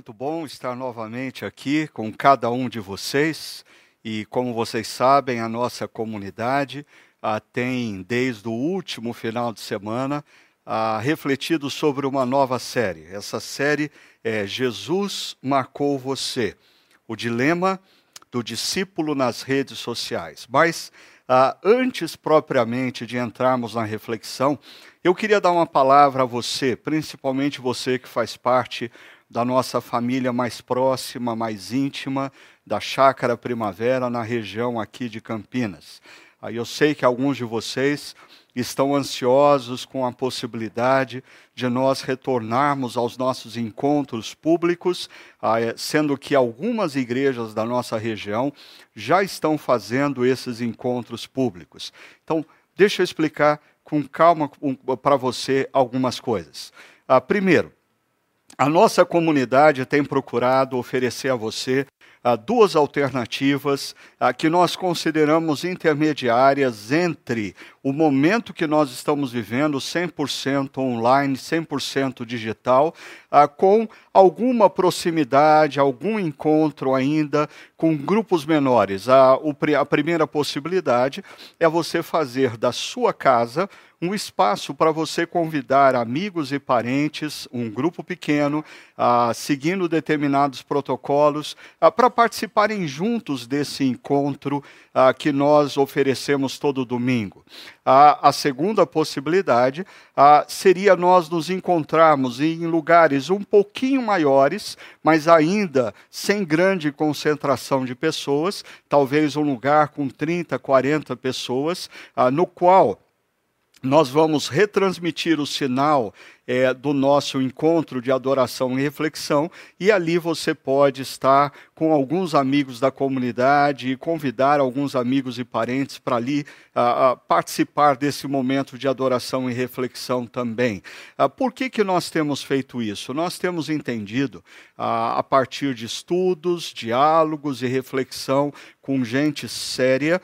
Muito bom estar novamente aqui com cada um de vocês. E como vocês sabem, a nossa comunidade ah, tem, desde o último final de semana, ah, refletido sobre uma nova série. Essa série é Jesus Marcou Você o dilema do discípulo nas redes sociais. Mas ah, antes propriamente de entrarmos na reflexão, eu queria dar uma palavra a você, principalmente você que faz parte da nossa família mais próxima, mais íntima, da Chácara Primavera, na região aqui de Campinas. Aí eu sei que alguns de vocês estão ansiosos com a possibilidade de nós retornarmos aos nossos encontros públicos, ah, é, sendo que algumas igrejas da nossa região já estão fazendo esses encontros públicos. Então, deixa eu explicar com calma para você algumas coisas. Ah, primeiro, a nossa comunidade tem procurado oferecer a você uh, duas alternativas uh, que nós consideramos intermediárias entre o momento que nós estamos vivendo, 100% online, 100% digital, uh, com alguma proximidade, algum encontro ainda com grupos menores. A, o, a primeira possibilidade é você fazer da sua casa um espaço para você convidar amigos e parentes, um grupo pequeno, ah, seguindo determinados protocolos, ah, para participarem juntos desse encontro ah, que nós oferecemos todo domingo. A segunda possibilidade seria nós nos encontrarmos em lugares um pouquinho maiores, mas ainda sem grande concentração de pessoas, talvez um lugar com 30, 40 pessoas, no qual nós vamos retransmitir o sinal é, do nosso encontro de adoração e reflexão, e ali você pode estar com alguns amigos da comunidade e convidar alguns amigos e parentes para ali a, a participar desse momento de adoração e reflexão também. A, por que, que nós temos feito isso? Nós temos entendido, a, a partir de estudos, diálogos e reflexão com gente séria,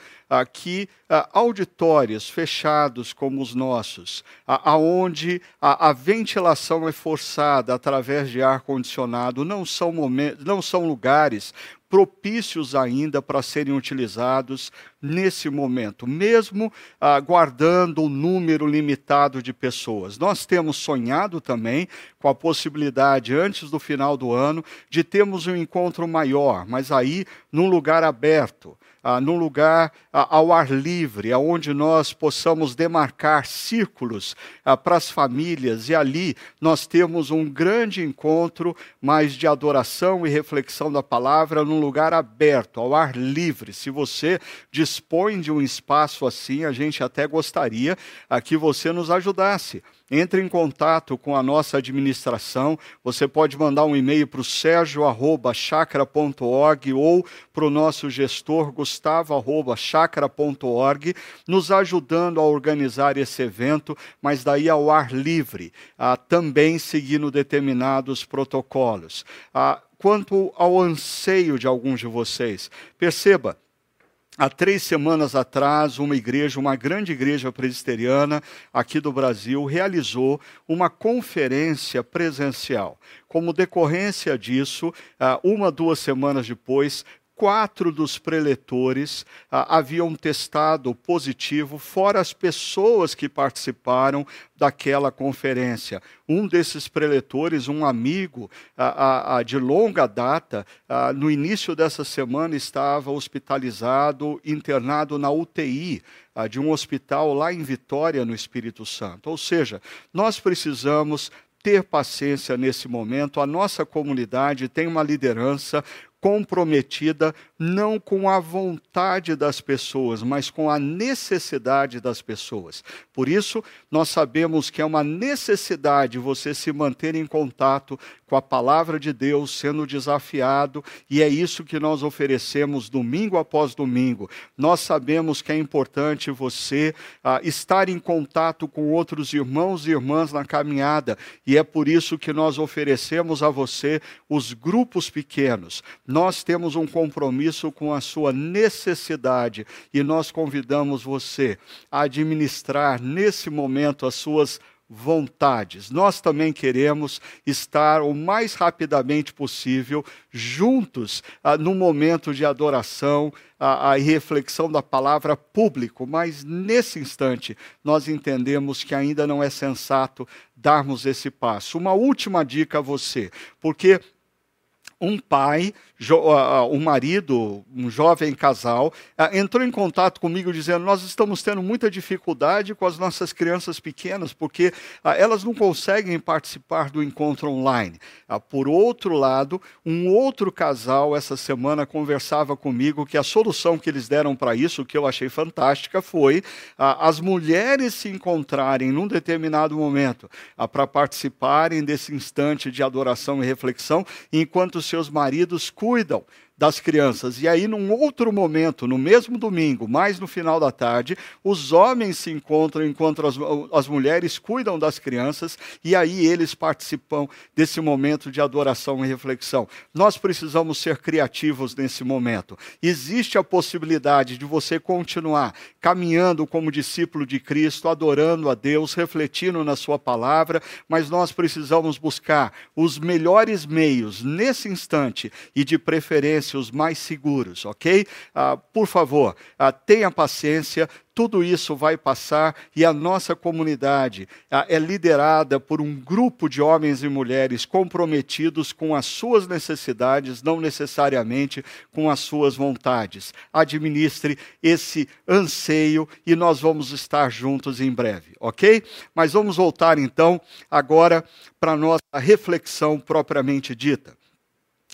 que auditórios fechados como os nossos, aonde a, a ventilação é forçada através de ar condicionado, não são momentos, não são lugares propícios ainda para serem utilizados nesse momento, mesmo ah, guardando um número limitado de pessoas. Nós temos sonhado também com a possibilidade, antes do final do ano, de termos um encontro maior, mas aí num lugar aberto ah, num lugar ah, ao ar livre, aonde nós possamos demarcar círculos ah, para as famílias e ali nós temos um grande encontro, mais de adoração e reflexão da palavra, num lugar aberto, ao ar livre. Se você dispõe de um espaço assim, a gente até gostaria ah, que você nos ajudasse entre em contato com a nossa administração. Você pode mandar um e-mail para o sergio.chacra.org ou para o nosso gestor gustavo.chacra.org, nos ajudando a organizar esse evento, mas daí ao ar livre, também seguindo determinados protocolos. Ah, quanto ao anseio de alguns de vocês, perceba, Há três semanas atrás, uma igreja, uma grande igreja presbiteriana aqui do Brasil, realizou uma conferência presencial. Como decorrência disso, ah, uma, duas semanas depois, quatro dos preletores ah, haviam testado positivo, fora as pessoas que participaram daquela conferência. Um desses preletores, um amigo ah, ah, de longa data, no início dessa semana estava hospitalizado, internado na UTI de um hospital lá em Vitória, no Espírito Santo. Ou seja, nós precisamos ter paciência nesse momento. A nossa comunidade tem uma liderança comprometida não com a vontade das pessoas, mas com a necessidade das pessoas. Por isso, nós sabemos que é uma necessidade você se manter em contato com a palavra de Deus, sendo desafiado, e é isso que nós oferecemos domingo após domingo. Nós sabemos que é importante você ah, estar em contato com outros irmãos e irmãs na caminhada, e é por isso que nós oferecemos a você os grupos pequenos. Nós temos um compromisso com a sua necessidade e nós convidamos você a administrar nesse momento as suas vontades. Nós também queremos estar o mais rapidamente possível juntos ah, no momento de adoração a, a reflexão da palavra público, mas nesse instante nós entendemos que ainda não é sensato darmos esse passo. Uma última dica a você, porque um pai, um marido, um jovem casal, entrou em contato comigo dizendo: Nós estamos tendo muita dificuldade com as nossas crianças pequenas, porque elas não conseguem participar do encontro online. Por outro lado, um outro casal, essa semana, conversava comigo que a solução que eles deram para isso, que eu achei fantástica, foi as mulheres se encontrarem num determinado momento para participarem desse instante de adoração e reflexão, enquanto seus maridos cuidam das crianças. E aí, num outro momento, no mesmo domingo, mais no final da tarde, os homens se encontram enquanto as, as mulheres cuidam das crianças, e aí eles participam desse momento de adoração e reflexão. Nós precisamos ser criativos nesse momento. Existe a possibilidade de você continuar caminhando como discípulo de Cristo, adorando a Deus, refletindo na Sua palavra, mas nós precisamos buscar os melhores meios nesse instante e, de preferência, os mais seguros, ok? Ah, por favor, ah, tenha paciência, tudo isso vai passar e a nossa comunidade ah, é liderada por um grupo de homens e mulheres comprometidos com as suas necessidades, não necessariamente com as suas vontades. Administre esse anseio e nós vamos estar juntos em breve, ok? Mas vamos voltar então agora para a nossa reflexão propriamente dita.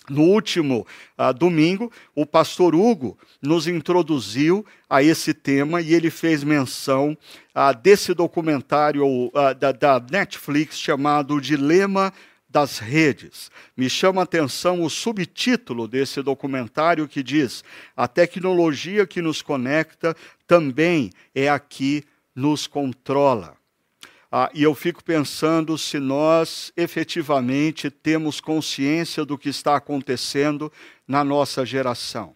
No último uh, domingo, o pastor Hugo nos introduziu a esse tema e ele fez menção uh, desse documentário uh, da, da, Netflix chamado Dilema das Redes. Me chama a atenção o subtítulo desse documentário que diz: A tecnologia que nos conecta também é a que nos controla. Ah, e eu fico pensando se nós efetivamente temos consciência do que está acontecendo na nossa geração.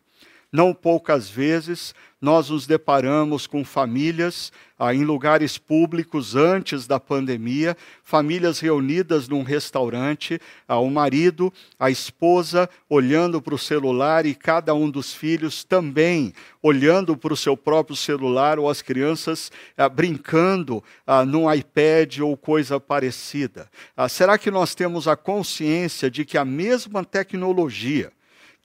Não poucas vezes nós nos deparamos com famílias ah, em lugares públicos antes da pandemia, famílias reunidas num restaurante, ah, o marido, a esposa olhando para o celular e cada um dos filhos também olhando para o seu próprio celular ou as crianças ah, brincando ah, num iPad ou coisa parecida. Ah, será que nós temos a consciência de que a mesma tecnologia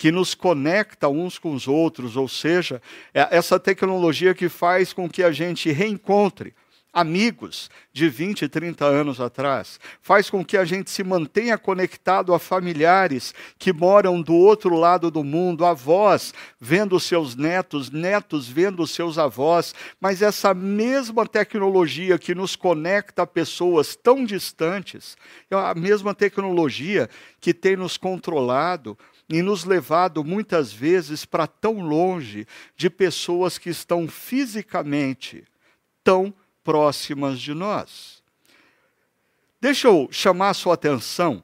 que nos conecta uns com os outros, ou seja, é essa tecnologia que faz com que a gente reencontre amigos de 20, 30 anos atrás, faz com que a gente se mantenha conectado a familiares que moram do outro lado do mundo, avós vendo seus netos, netos vendo seus avós, mas essa mesma tecnologia que nos conecta a pessoas tão distantes, é a mesma tecnologia que tem nos controlado, e nos levado muitas vezes para tão longe de pessoas que estão fisicamente tão próximas de nós. Deixa eu chamar a sua atenção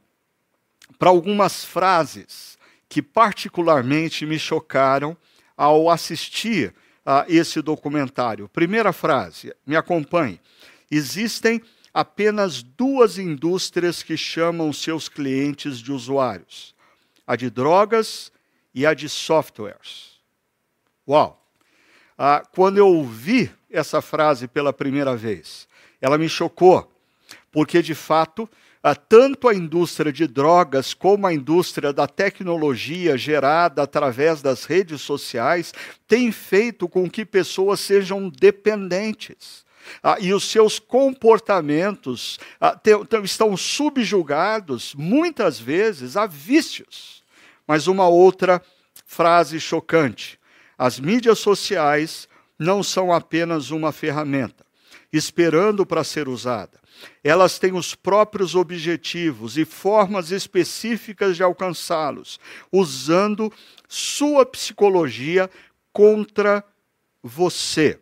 para algumas frases que particularmente me chocaram ao assistir a esse documentário. Primeira frase, me acompanhe. Existem apenas duas indústrias que chamam seus clientes de usuários: a de drogas e a de softwares. Uau! Ah, quando eu ouvi essa frase pela primeira vez, ela me chocou, porque de fato, ah, tanto a indústria de drogas como a indústria da tecnologia gerada através das redes sociais tem feito com que pessoas sejam dependentes. Ah, e os seus comportamentos ah, te, estão subjugados, muitas vezes, a vícios. Mas uma outra frase chocante: as mídias sociais não são apenas uma ferramenta esperando para ser usada. Elas têm os próprios objetivos e formas específicas de alcançá-los, usando sua psicologia contra você.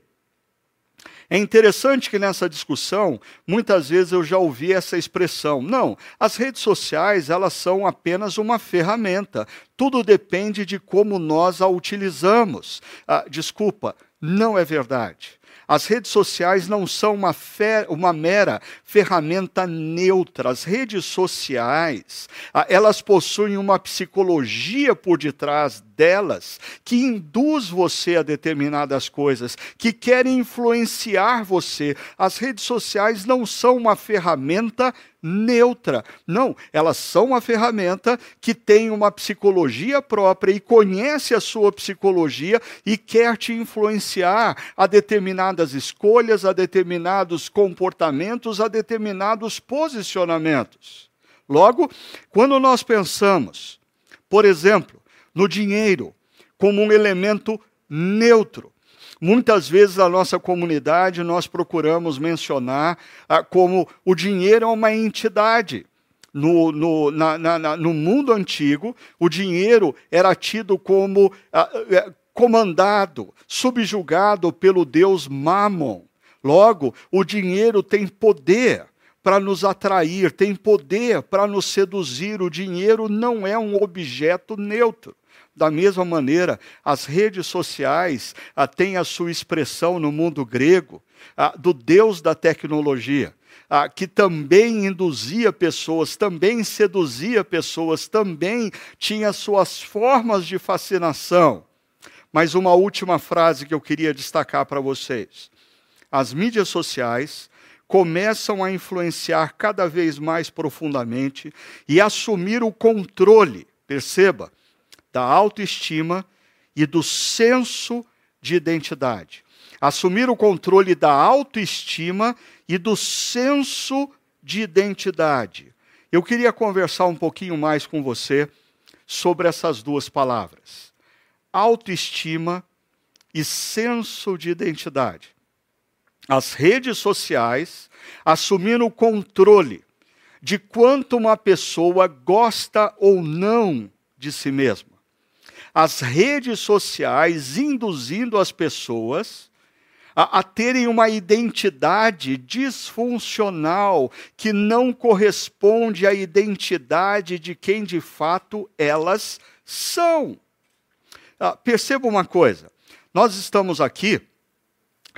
É interessante que nessa discussão, muitas vezes eu já ouvi essa expressão. Não, as redes sociais, elas são apenas uma ferramenta. Tudo depende de como nós a utilizamos. Ah, desculpa, não é verdade. As redes sociais não são uma, uma, mera ferramenta neutra. As redes sociais, elas possuem uma psicologia por detrás delas que induz você a determinadas coisas, que querem influenciar você. As redes sociais não são uma ferramenta neutra. Não, elas são uma ferramenta que tem uma psicologia própria e conhece a sua psicologia e quer te influenciar a determinadas escolhas, a determinados comportamentos, a determinados posicionamentos. Logo, quando nós pensamos, por exemplo, no dinheiro como um elemento neutro. Muitas vezes na nossa comunidade nós procuramos mencionar ah, como o dinheiro é uma entidade. No, no, na, na, no mundo antigo, o dinheiro era tido como ah, eh, comandado, subjugado pelo deus Mammon. Logo, o dinheiro tem poder para nos atrair, tem poder para nos seduzir. O dinheiro não é um objeto neutro. Da mesma maneira, as redes sociais ah, têm a sua expressão no mundo grego ah, do Deus da tecnologia. Ah, que também induzia pessoas, também seduzia pessoas, também tinha suas formas de fascinação. Mas uma última frase que eu queria destacar para vocês. As mídias sociais começam a influenciar cada vez mais profundamente e assumir o controle, perceba, da autoestima e do senso de identidade. Assumir o controle da autoestima e do senso de identidade. Eu queria conversar um pouquinho mais com você sobre essas duas palavras: autoestima e senso de identidade. As redes sociais assumindo o controle de quanto uma pessoa gosta ou não de si mesma as redes sociais induzindo as pessoas a, a, terem uma identidade disfuncional que não corresponde à identidade de quem de fato elas são. Ah, perceba uma coisa: nós estamos aqui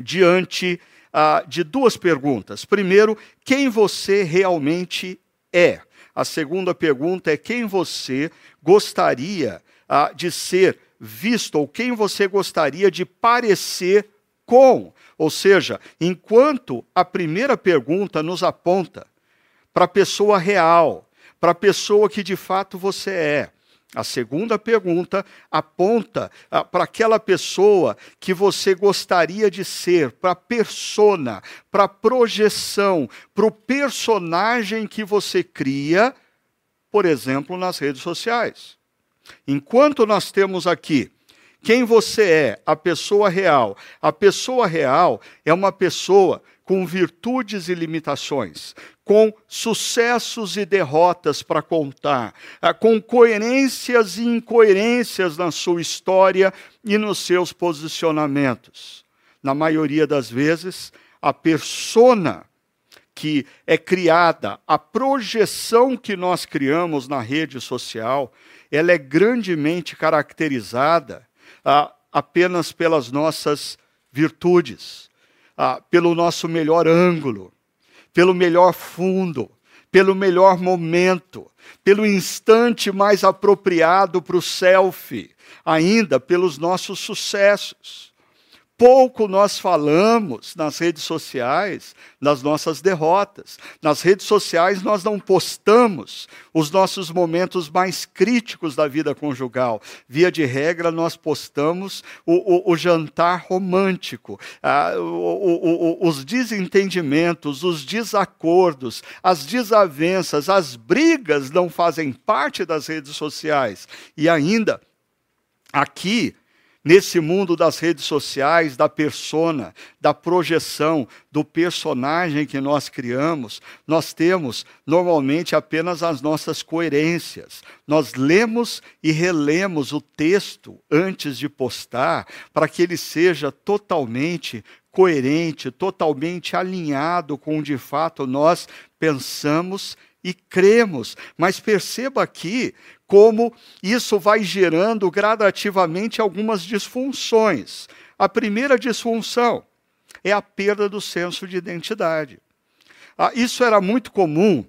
diante ah, de duas perguntas. Primeiro, quem você realmente é? A segunda pergunta é quem você gostaria ah, de ser visto ou quem você gostaria de parecer com. Ou seja, enquanto a primeira pergunta nos aponta para a pessoa real, para a pessoa que de fato você é. A segunda pergunta aponta ah, para aquela pessoa que você gostaria de ser, para a persona, para a projeção, para o personagem que você cria, por exemplo, nas redes sociais. Enquanto nós temos aqui quem você é, a pessoa real, a pessoa real é uma pessoa com virtudes e limitações, com sucessos e derrotas para contar, ah, com coerências e incoerências na sua história e nos seus posicionamentos. Na maioria das vezes, a persona que é criada, a projeção que nós criamos na rede social, ela é grandemente caracterizada ah, apenas pelas nossas virtudes, ah, pelo nosso melhor ângulo, pelo melhor fundo, pelo melhor momento, pelo instante mais apropriado para o selfie, ainda pelos nossos sucessos. Pouco nós falamos nas redes sociais das nossas derrotas. Nas redes sociais nós não postamos os nossos momentos mais críticos da vida conjugal. Via de regra, nós postamos o, o, o jantar romântico, ah, o, os desentendimentos, os desacordos, as desavenças, as brigas não fazem parte das redes sociais. E ainda, aqui, Nesse mundo das redes sociais, da persona, da projeção, do personagem que nós criamos, nós temos normalmente apenas as nossas coerências. Nós lemos e relemos o texto antes de postar para que ele seja totalmente coerente, totalmente alinhado com o de fato nós pensamos e cremos. Mas perceba aqui como isso vai gerando gradativamente algumas disfunções. A primeira disfunção é a perda do senso de identidade. Ah, isso era muito comum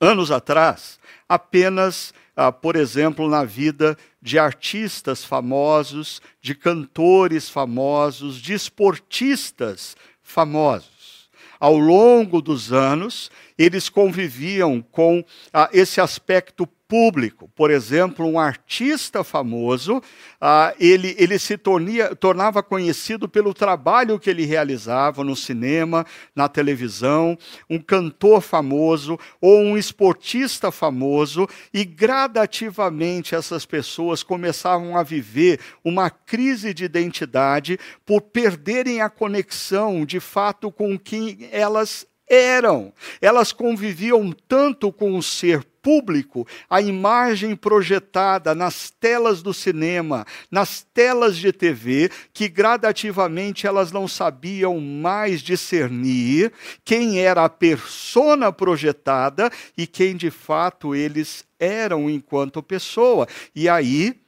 anos atrás, apenas, ah, por exemplo, na vida de artistas famosos, de cantores famosos, de esportistas famosos. Ao longo dos anos, eles conviviam com ah, esse aspecto público. Por exemplo, um artista famoso, ah, ele, ele se tornia, tornava conhecido pelo trabalho que ele realizava no cinema, na televisão, um cantor famoso ou um esportista famoso, e gradativamente essas pessoas começavam a viver uma crise de identidade por perderem a conexão de fato com quem elas eram. Elas conviviam tanto com o ser público, a imagem projetada nas telas do cinema, nas telas de TV, que gradativamente elas não sabiam mais discernir quem era a persona projetada e quem de fato eles eram enquanto pessoa. E aí,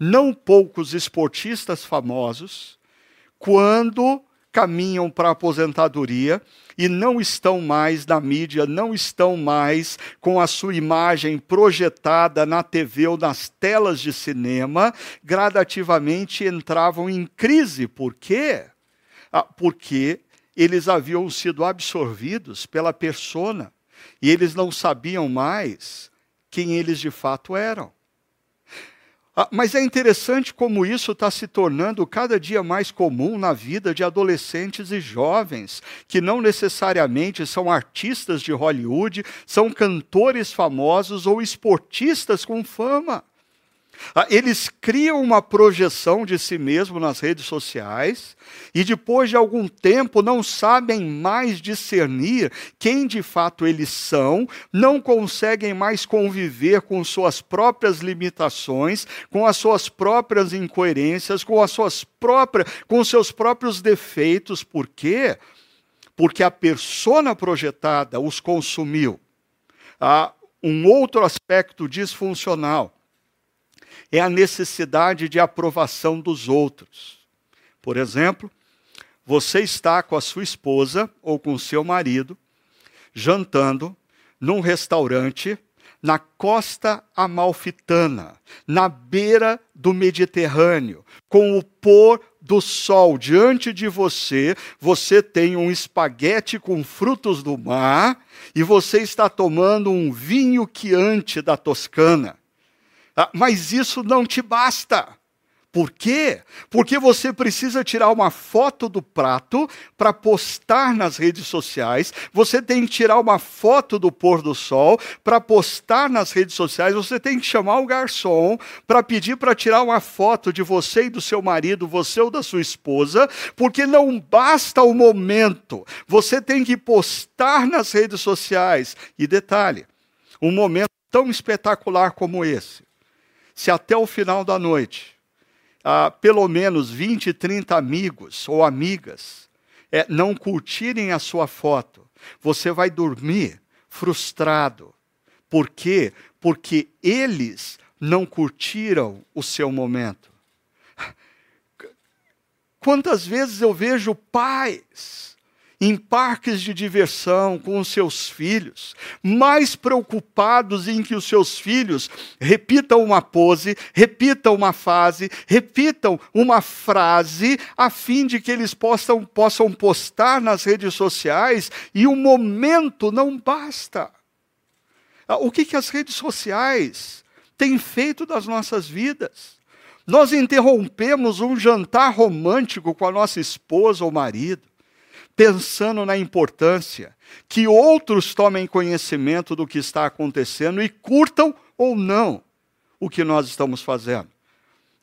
não poucos esportistas famosos, quando caminham para a aposentadoria e não estão mais na mídia, não estão mais com a sua imagem projetada na TV ou nas telas de cinema, gradativamente entravam em crise. Por quê? Ah, porque eles haviam sido absorvidos pela persona e eles não sabiam mais quem eles de fato eram. Ah, mas é interessante como isso está se tornando cada dia mais comum na vida de adolescentes e jovens, que não necessariamente são artistas de Hollywood, são cantores famosos ou esportistas com fama. Ah, eles criam uma projeção de si mesmo nas redes sociais e depois de algum tempo não sabem mais discernir quem de fato eles são, não conseguem mais conviver com suas próprias limitações, com as suas próprias incoerências, com as suas próprias, com seus próprios defeitos. Por quê? Porque a persona projetada os consumiu. Há um outro aspecto disfuncional é a necessidade de aprovação dos outros. Por exemplo, você está com a sua esposa ou com o seu marido jantando num restaurante na costa amalfitana, na beira do Mediterrâneo, com o pôr do sol diante de você, você tem um espaguete com frutos do mar e você está tomando um vinho quiante da Toscana. Ah, mas isso não te basta. Por quê? Porque você precisa tirar uma foto do prato para postar nas redes sociais, você tem que tirar uma foto do pôr do sol para postar nas redes sociais, você tem que chamar o garçom para pedir para tirar uma foto de você e do seu marido, você ou da sua esposa, porque não basta o momento, você tem que postar nas redes sociais. E detalhe, um momento tão espetacular como esse se até o final da noite, ah, pelo menos 20, 30 amigos ou amigas é, não curtirem a sua foto, você vai dormir frustrado. Por quê? Porque eles não curtiram o seu momento. Quantas vezes eu vejo pais em parques de diversão com os seus filhos, mais preocupados em que os seus filhos repitam uma pose, repitam uma fase, repitam uma frase, a fim de que eles possam, possam postar nas redes sociais e o momento não basta. Ah, o que, que as redes sociais têm feito das nossas vidas? Nós interrompemos um jantar romântico com a nossa esposa ou marido pensando na importância que outros tomem conhecimento do que está acontecendo e curtam ou não o que nós estamos fazendo.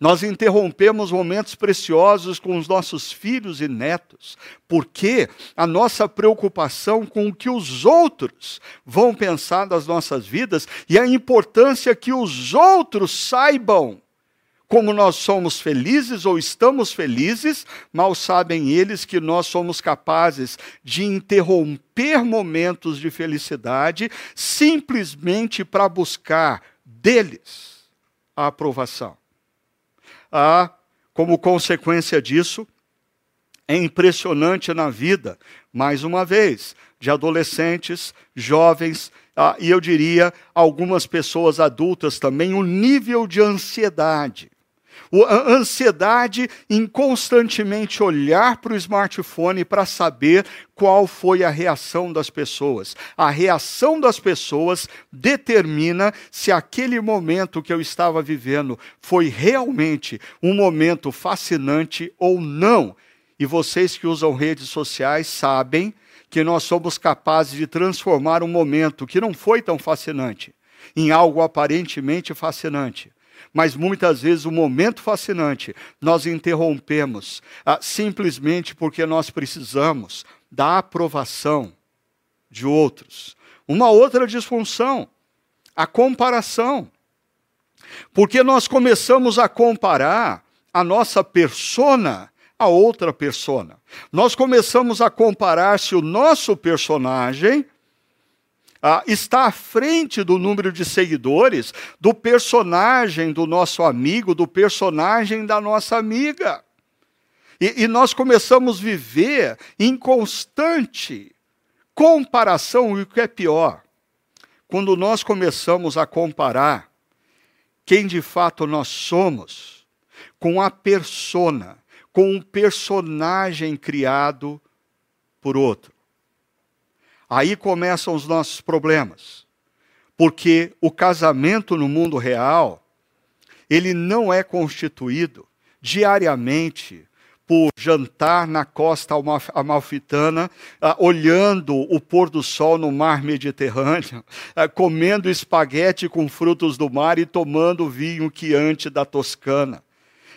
Nós interrompemos momentos preciosos com os nossos filhos e netos, porque a nossa preocupação com o que os outros vão pensar das nossas vidas e a importância que os outros saibam como nós somos felizes ou estamos felizes, mal sabem eles que nós somos capazes de interromper momentos de felicidade simplesmente para buscar deles a aprovação. Ah, como consequência disso, é impressionante na vida, mais uma vez, de adolescentes, jovens ah, e eu diria algumas pessoas adultas também, o nível de ansiedade. A ansiedade em constantemente olhar para o smartphone para saber qual foi a reação das pessoas. A reação das pessoas determina se aquele momento que eu estava vivendo foi realmente um momento fascinante ou não. E vocês que usam redes sociais sabem que nós somos capazes de transformar um momento que não foi tão fascinante em algo aparentemente fascinante. Mas muitas vezes o momento fascinante nós interrompemos ah, simplesmente porque nós precisamos da aprovação de outros. Uma outra disfunção, a comparação. Porque nós começamos a comparar a nossa persona a outra persona. Nós começamos a comparar se o nosso personagem ah, está à frente do número de seguidores do personagem do nosso amigo, do personagem da nossa amiga. E, e nós começamos a viver em constante comparação, e o que é pior, quando nós começamos a comparar quem de fato nós somos com a persona com um personagem criado por outro. Aí começam os nossos problemas. Porque o casamento no mundo real, ele não é constituído diariamente por jantar na costa amalfitana, ah, olhando o pôr do sol no mar Mediterrâneo, ah, comendo espaguete com frutos do mar e tomando vinho quiante da Toscana.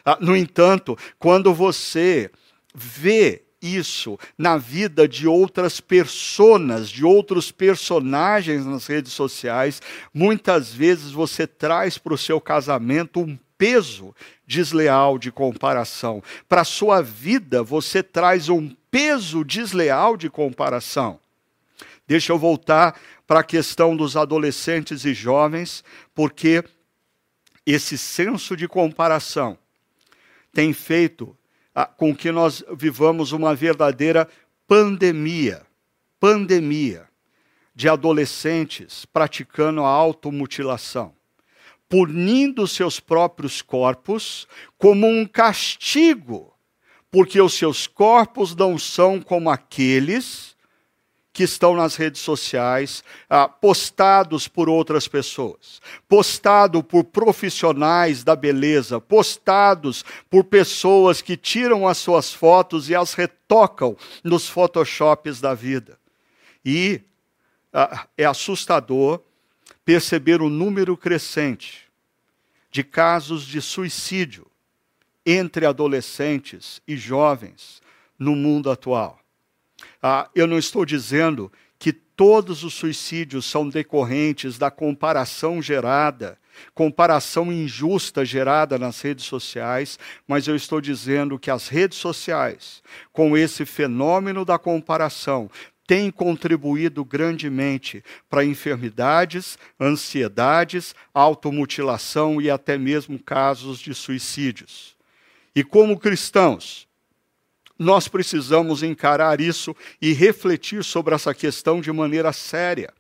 Ah, no entanto, quando você vê isso na vida de outras pessoas, de outros personagens nas redes sociais, muitas vezes você traz para o seu casamento um peso desleal de comparação. Para a sua vida, você traz um peso desleal de comparação. Deixa eu voltar para a questão dos adolescentes e jovens, porque esse senso de comparação tem feito com que nós vivamos uma verdadeira pandemia pandemia de adolescentes praticando a automutilação, punindo seus próprios corpos como um castigo, porque os seus corpos não são como aqueles que estão nas redes sociais, ah, postados por outras pessoas, postado por profissionais da beleza, postados por pessoas que tiram as suas fotos e as retocam nos photoshops da vida. E ah, é assustador perceber o número crescente de casos de suicídio entre adolescentes e jovens no mundo atual. Ah, eu não estou dizendo que todos os suicídios são decorrentes da comparação gerada, comparação injusta gerada nas redes sociais, mas eu estou dizendo que as redes sociais, com esse fenômeno da comparação, têm contribuído grandemente para enfermidades, ansiedades, automutilação e até mesmo casos de suicídios. E como cristãos, nós precisamos encarar isso e refletir sobre essa questão de maneira séria.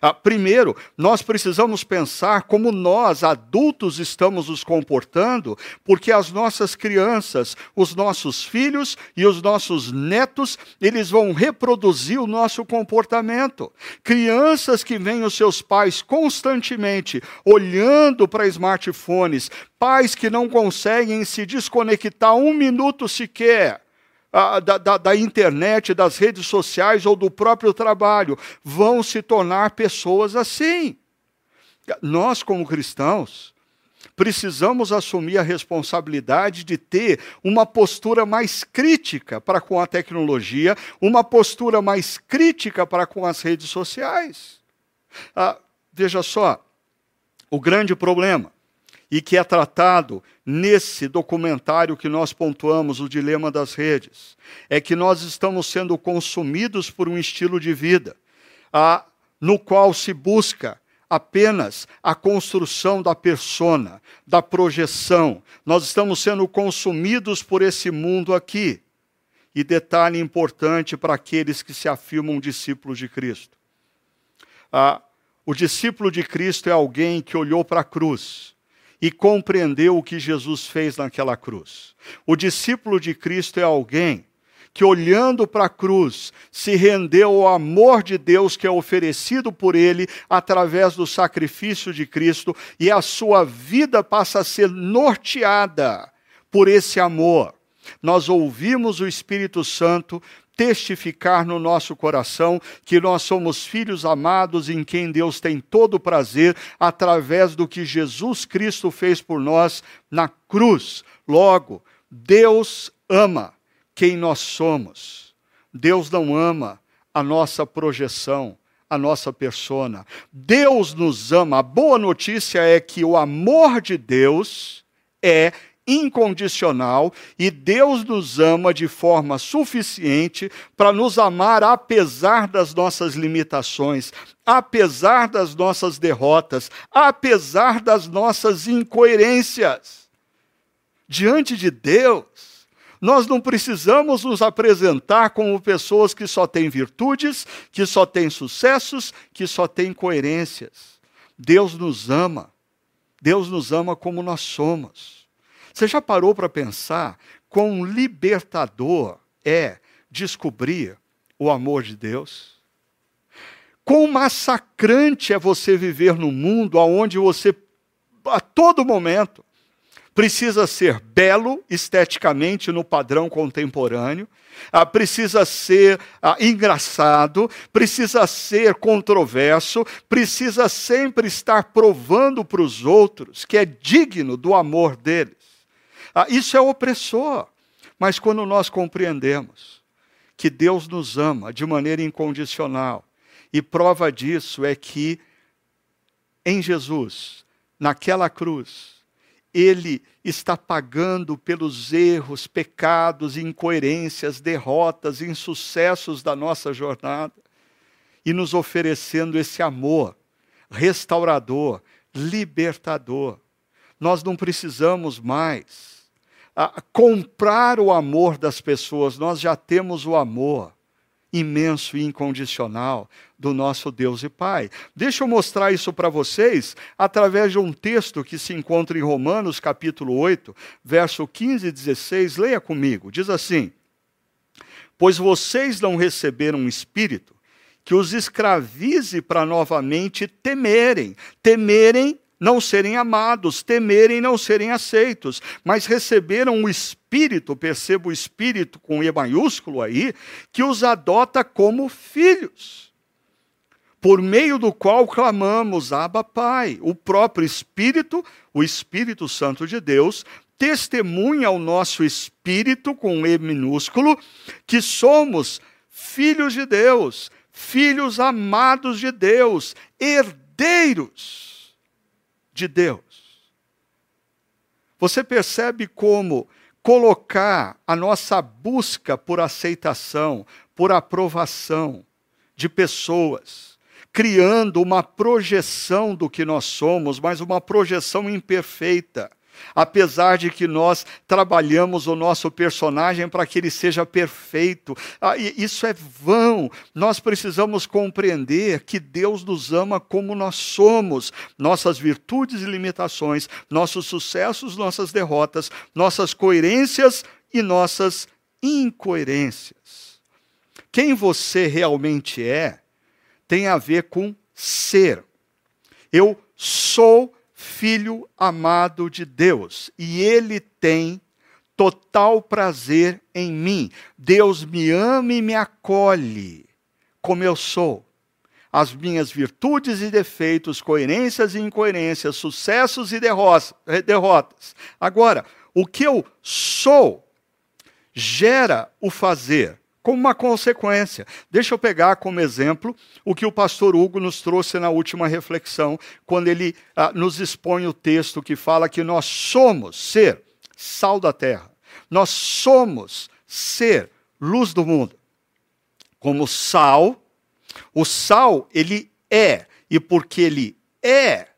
Ah, primeiro, nós precisamos pensar como nós, adultos, estamos nos comportando, porque as nossas crianças, os nossos filhos e os nossos netos, eles vão reproduzir o nosso comportamento. Crianças que veem os seus pais constantemente olhando para smartphones, pais que não conseguem se desconectar um minuto sequer da, da, da, internet, das redes sociais ou do próprio trabalho, vão se tornar pessoas assim. Nós, como cristãos, precisamos assumir a responsabilidade de ter uma postura mais crítica para com a tecnologia, uma postura mais crítica para com as redes sociais. Ah, veja só, o grande problema e que é tratado nesse documentário que nós pontuamos, O Dilema das Redes, é que nós estamos sendo consumidos por um estilo de vida a, no qual se busca apenas a construção da persona, da projeção. Nós estamos sendo consumidos por esse mundo aqui. E detalhe importante para aqueles que se afirmam discípulos de Cristo. Ah, o discípulo de Cristo é alguém que olhou para a cruz e compreendeu o que Jesus fez naquela cruz. O discípulo de Cristo é alguém que, olhando para a cruz, se rendeu ao amor de Deus que é oferecido por ele através do sacrifício de Cristo e a sua vida passa a ser norteada por esse amor. Nós ouvimos o Espírito Santo testificar no nosso coração que nós somos filhos amados em quem Deus tem todo o prazer através do que Jesus Cristo fez por nós na cruz. Logo, Deus ama quem nós somos. Deus não ama a nossa projeção, a nossa persona. Deus nos ama. A boa notícia é que o amor de Deus é incondicional e Deus nos ama de forma suficiente para nos amar apesar das nossas limitações, apesar das nossas derrotas, apesar das nossas incoerências. Diante de Deus, nós não precisamos nos apresentar como pessoas que só têm virtudes, que só têm sucessos, que só têm coerências. Deus nos ama. Deus nos ama como nós somos. Você já parou para pensar quão libertador é descobrir o amor de Deus? Quão massacrante é você viver num mundo onde você, a todo momento, precisa ser belo esteticamente no padrão contemporâneo, ah, precisa ser ah, engraçado, precisa ser controverso, precisa sempre estar provando para os outros que é digno do amor deles. Ah, isso é opressor. Mas quando nós compreendemos que Deus nos ama de maneira incondicional, e prova disso é que em Jesus, naquela cruz, ele está pagando pelos erros, pecados, incoerências, derrotas, insucessos da nossa jornada e nos oferecendo esse amor restaurador, libertador. Nós não precisamos mais a comprar o amor das pessoas, nós já temos o amor imenso e incondicional do nosso Deus e Pai. Deixa eu mostrar isso para vocês através de um texto que se encontra em Romanos, capítulo 8, verso 15 e 16. Leia comigo. Diz assim: Pois vocês não receberam um espírito que os escravize para novamente temerem, temerem não serem amados, temerem não serem aceitos, mas receberam o Espírito, perceba o Espírito com E maiúsculo aí, que os adota como filhos, por meio do qual clamamos, Abba Pai. O próprio Espírito, o Espírito Santo de Deus, testemunha ao nosso espírito, com E minúsculo, que somos filhos de Deus, filhos amados de Deus, herdeiros de Deus. Você percebe como colocar a nossa busca por aceitação, por aprovação de pessoas, criando uma projeção do que nós somos, mas uma projeção imperfeita apesar de que nós trabalhamos o nosso personagem para que ele seja perfeito. Ah, isso é vão. Nós precisamos compreender que Deus nos ama como nós somos, nossas virtudes e limitações, nossos sucessos, nossas derrotas, nossas coerências e nossas incoerências. Quem você realmente é tem a ver com ser. Eu sou filho amado de Deus, e ele tem total prazer em mim. Deus me ama e me acolhe como eu sou. As minhas virtudes e defeitos, coerências e incoerências, sucessos e derrotas. Agora, o que eu sou gera o fazer como uma consequência. Deixa eu pegar como exemplo o que o pastor Hugo nos trouxe na última reflexão, quando ele ah, nos expõe o texto que fala que nós somos ser sal da terra, nós somos ser luz do mundo. Como sal, o sal ele é, e porque ele é,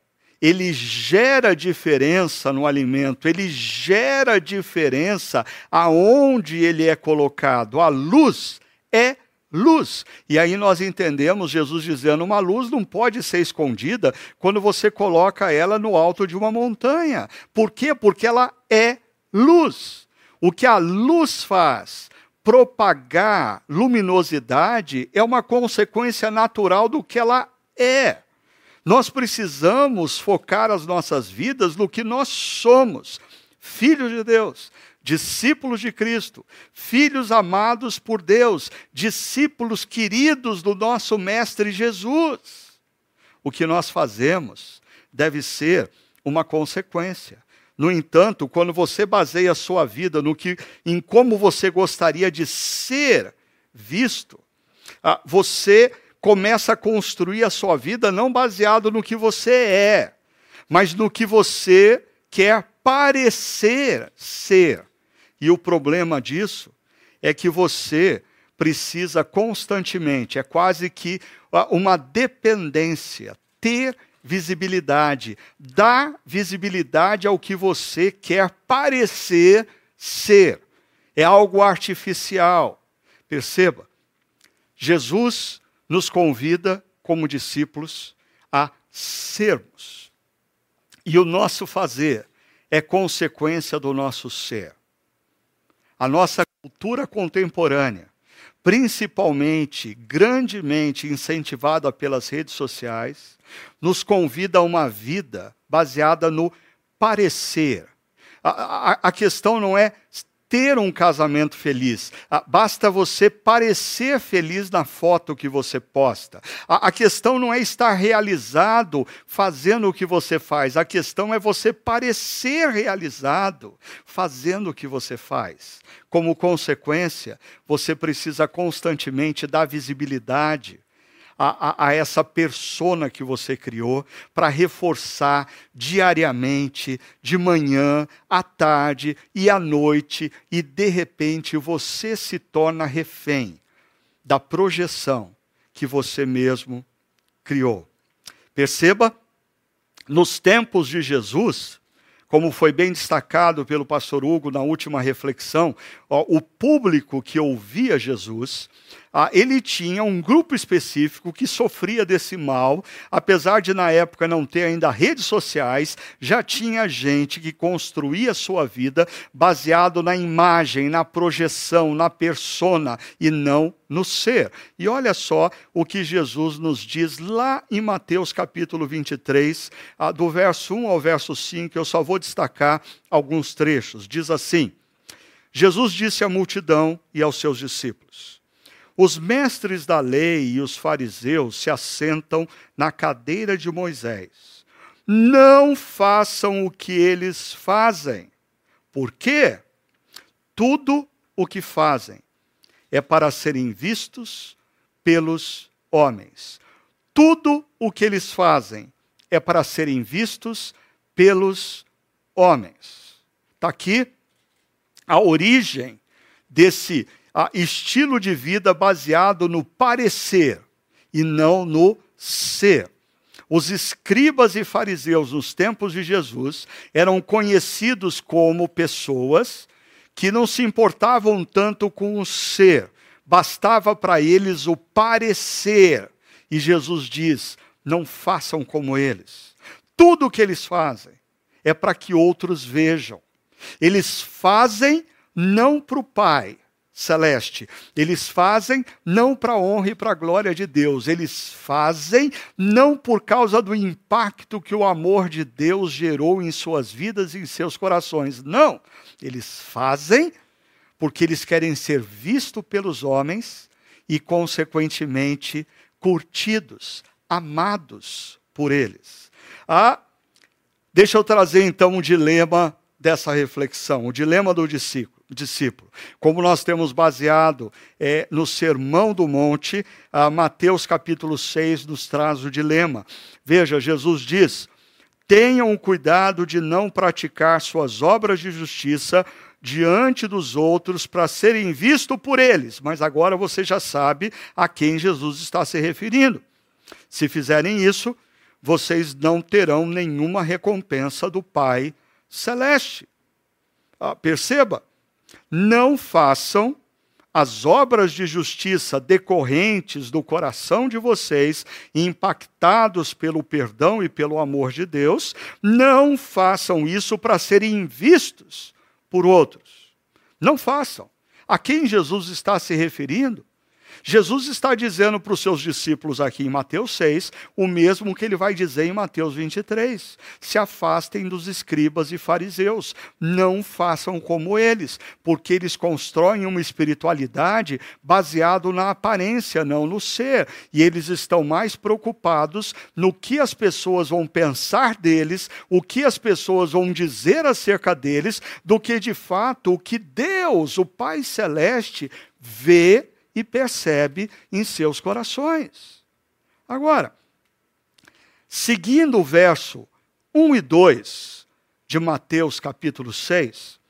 ele gera diferença no alimento, ele gera diferença aonde ele é colocado. A luz é luz. E aí nós entendemos Jesus dizendo: uma luz não pode ser escondida quando você coloca ela no alto de uma montanha. Por quê? Porque ela é luz. O que a luz faz? Propagar luminosidade é uma consequência natural do que ela é. Nós precisamos focar as nossas vidas no que nós somos, filhos de Deus, discípulos de Cristo, filhos amados por Deus, discípulos queridos do nosso Mestre Jesus. O que nós fazemos deve ser uma consequência. No entanto, quando você baseia a sua vida no que, em como você gostaria de ser visto, ah, você começa a construir a sua vida não baseado no que você é, mas no que você quer parecer ser. E o problema disso é que você precisa constantemente, é quase que uma dependência, ter visibilidade, dar visibilidade ao que você quer parecer ser. É algo artificial. Perceba, Jesus nos convida, como discípulos, a sermos. E o nosso fazer é consequência do nosso ser. A nossa cultura contemporânea, principalmente, grandemente incentivada pelas redes sociais, nos convida a uma vida baseada no parecer. A, a, a questão não é ter um casamento feliz. Ah, basta você parecer feliz na foto que você posta. A, questão não é estar realizado fazendo o que você faz. A questão é você parecer realizado fazendo o que você faz. Como consequência, você precisa constantemente dar visibilidade a, a, essa persona que você criou para reforçar diariamente, de manhã, à tarde e à noite, e de repente você se torna refém da projeção que você mesmo criou. Perceba, nos tempos de Jesus, como foi bem destacado pelo pastor Hugo na última reflexão, ó, o público que ouvia Jesus ele tinha um grupo específico que sofria desse mal, apesar de na época não ter ainda redes sociais, já tinha gente que construía sua vida baseado na imagem, na projeção, na persona e não no ser. E olha só o que Jesus nos diz lá em Mateus capítulo 23, ah, do verso 1 ao verso 5, eu só vou destacar alguns trechos. Diz assim: Jesus disse à multidão e aos seus discípulos: os mestres da lei e os fariseus se assentam na cadeira de Moisés. Não façam o que eles fazem. Por quê? Tudo o que fazem é para serem vistos pelos homens. Tudo o que eles fazem é para serem vistos pelos homens. Está aqui a origem desse estilo de vida baseado no parecer e não no ser. Os escribas e fariseus nos tempos de Jesus eram conhecidos como pessoas que não se importavam tanto com o ser, bastava para eles o parecer. E Jesus diz: não façam como eles. Tudo o que eles fazem é para que outros vejam. Eles fazem não para o Pai, celeste. Eles fazem não para a honra e para a glória de Deus, eles fazem não por causa do impacto que o amor de Deus gerou em suas vidas e em seus corações. Não, eles fazem porque eles querem ser vistos pelos homens e, consequentemente, curtidos, amados por eles. Ah, deixa eu trazer então um dilema dessa reflexão, o dilema do discípulo discípulo. Como nós temos baseado é, no Sermão do Monte, Mateus capítulo 6 nos traz o dilema. Veja, Jesus diz: tenham cuidado de não praticar suas obras de justiça diante dos outros para serem vistos por eles. Mas agora você já sabe a quem Jesus está se referindo. Se fizerem isso, vocês não terão nenhuma recompensa do Pai celeste. Ah, perceba, não façam as obras de justiça decorrentes do coração de vocês, impactados pelo perdão e pelo amor de Deus, não façam isso para serem vistos por outros. Não façam. A quem Jesus está se referindo? Jesus está dizendo para os seus discípulos aqui em Mateus 6 o mesmo que ele vai dizer em Mateus 23. Se afastem dos escribas e fariseus, não façam como eles, porque eles constroem uma espiritualidade baseado na aparência, não no ser, e eles estão mais preocupados no que as pessoas vão pensar deles, o que as pessoas vão dizer acerca deles, do que de fato o que Deus, o Pai celeste, vê e percebe em seus corações. Agora, seguindo o verso 1 e 2 de Mateus capítulo 6,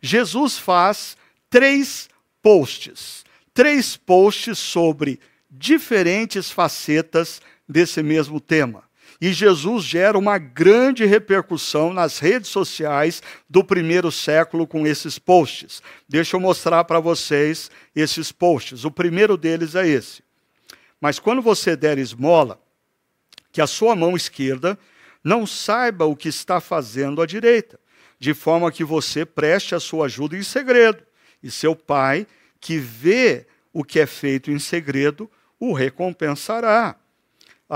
Jesus faz três posts, três posts sobre diferentes facetas desse mesmo tema. E Jesus gera uma grande repercussão nas redes sociais do primeiro século com esses posts. Deixa eu mostrar para vocês esses posts. O primeiro deles é esse. Mas quando você der esmola, que a sua mão esquerda não saiba o que está fazendo à direita, de forma que você preste a sua ajuda em segredo, e seu pai, que vê o que é feito em segredo, o recompensará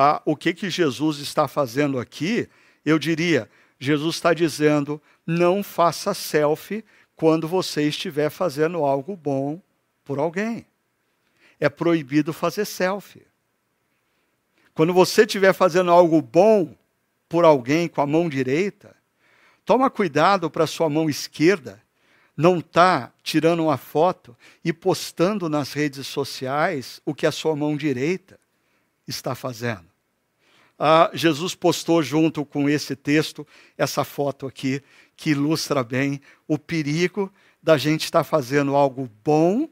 ah, o que, que Jesus está fazendo aqui, eu diria: Jesus está dizendo, não faça selfie quando você estiver fazendo algo bom por alguém. É proibido fazer selfie. Quando você estiver fazendo algo bom por alguém com a mão direita, toma cuidado para sua mão esquerda não está tirando uma foto e postando nas redes sociais o que a sua mão direita está fazendo. Ah, Jesus postou junto com esse texto essa foto aqui, que ilustra bem o perigo da gente estar fazendo algo bom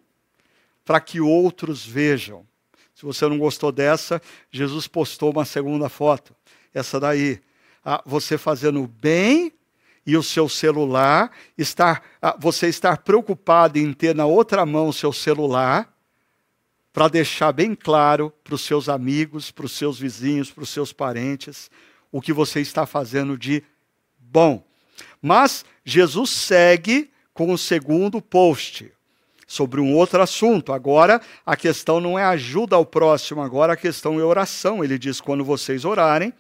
para que outros vejam. Se você não gostou dessa, Jesus postou uma segunda foto, essa daí. Ah, você fazendo bem e o seu celular, estar, ah, você estar preocupado em ter na outra mão o seu celular para deixar bem claro para os seus amigos, para os seus vizinhos, para os seus parentes, o que você está fazendo de bom. Mas Jesus segue com o segundo post sobre um outro assunto. Agora a questão não é ajuda ao próximo, agora a questão é oração. Ele diz: quando vocês orarem,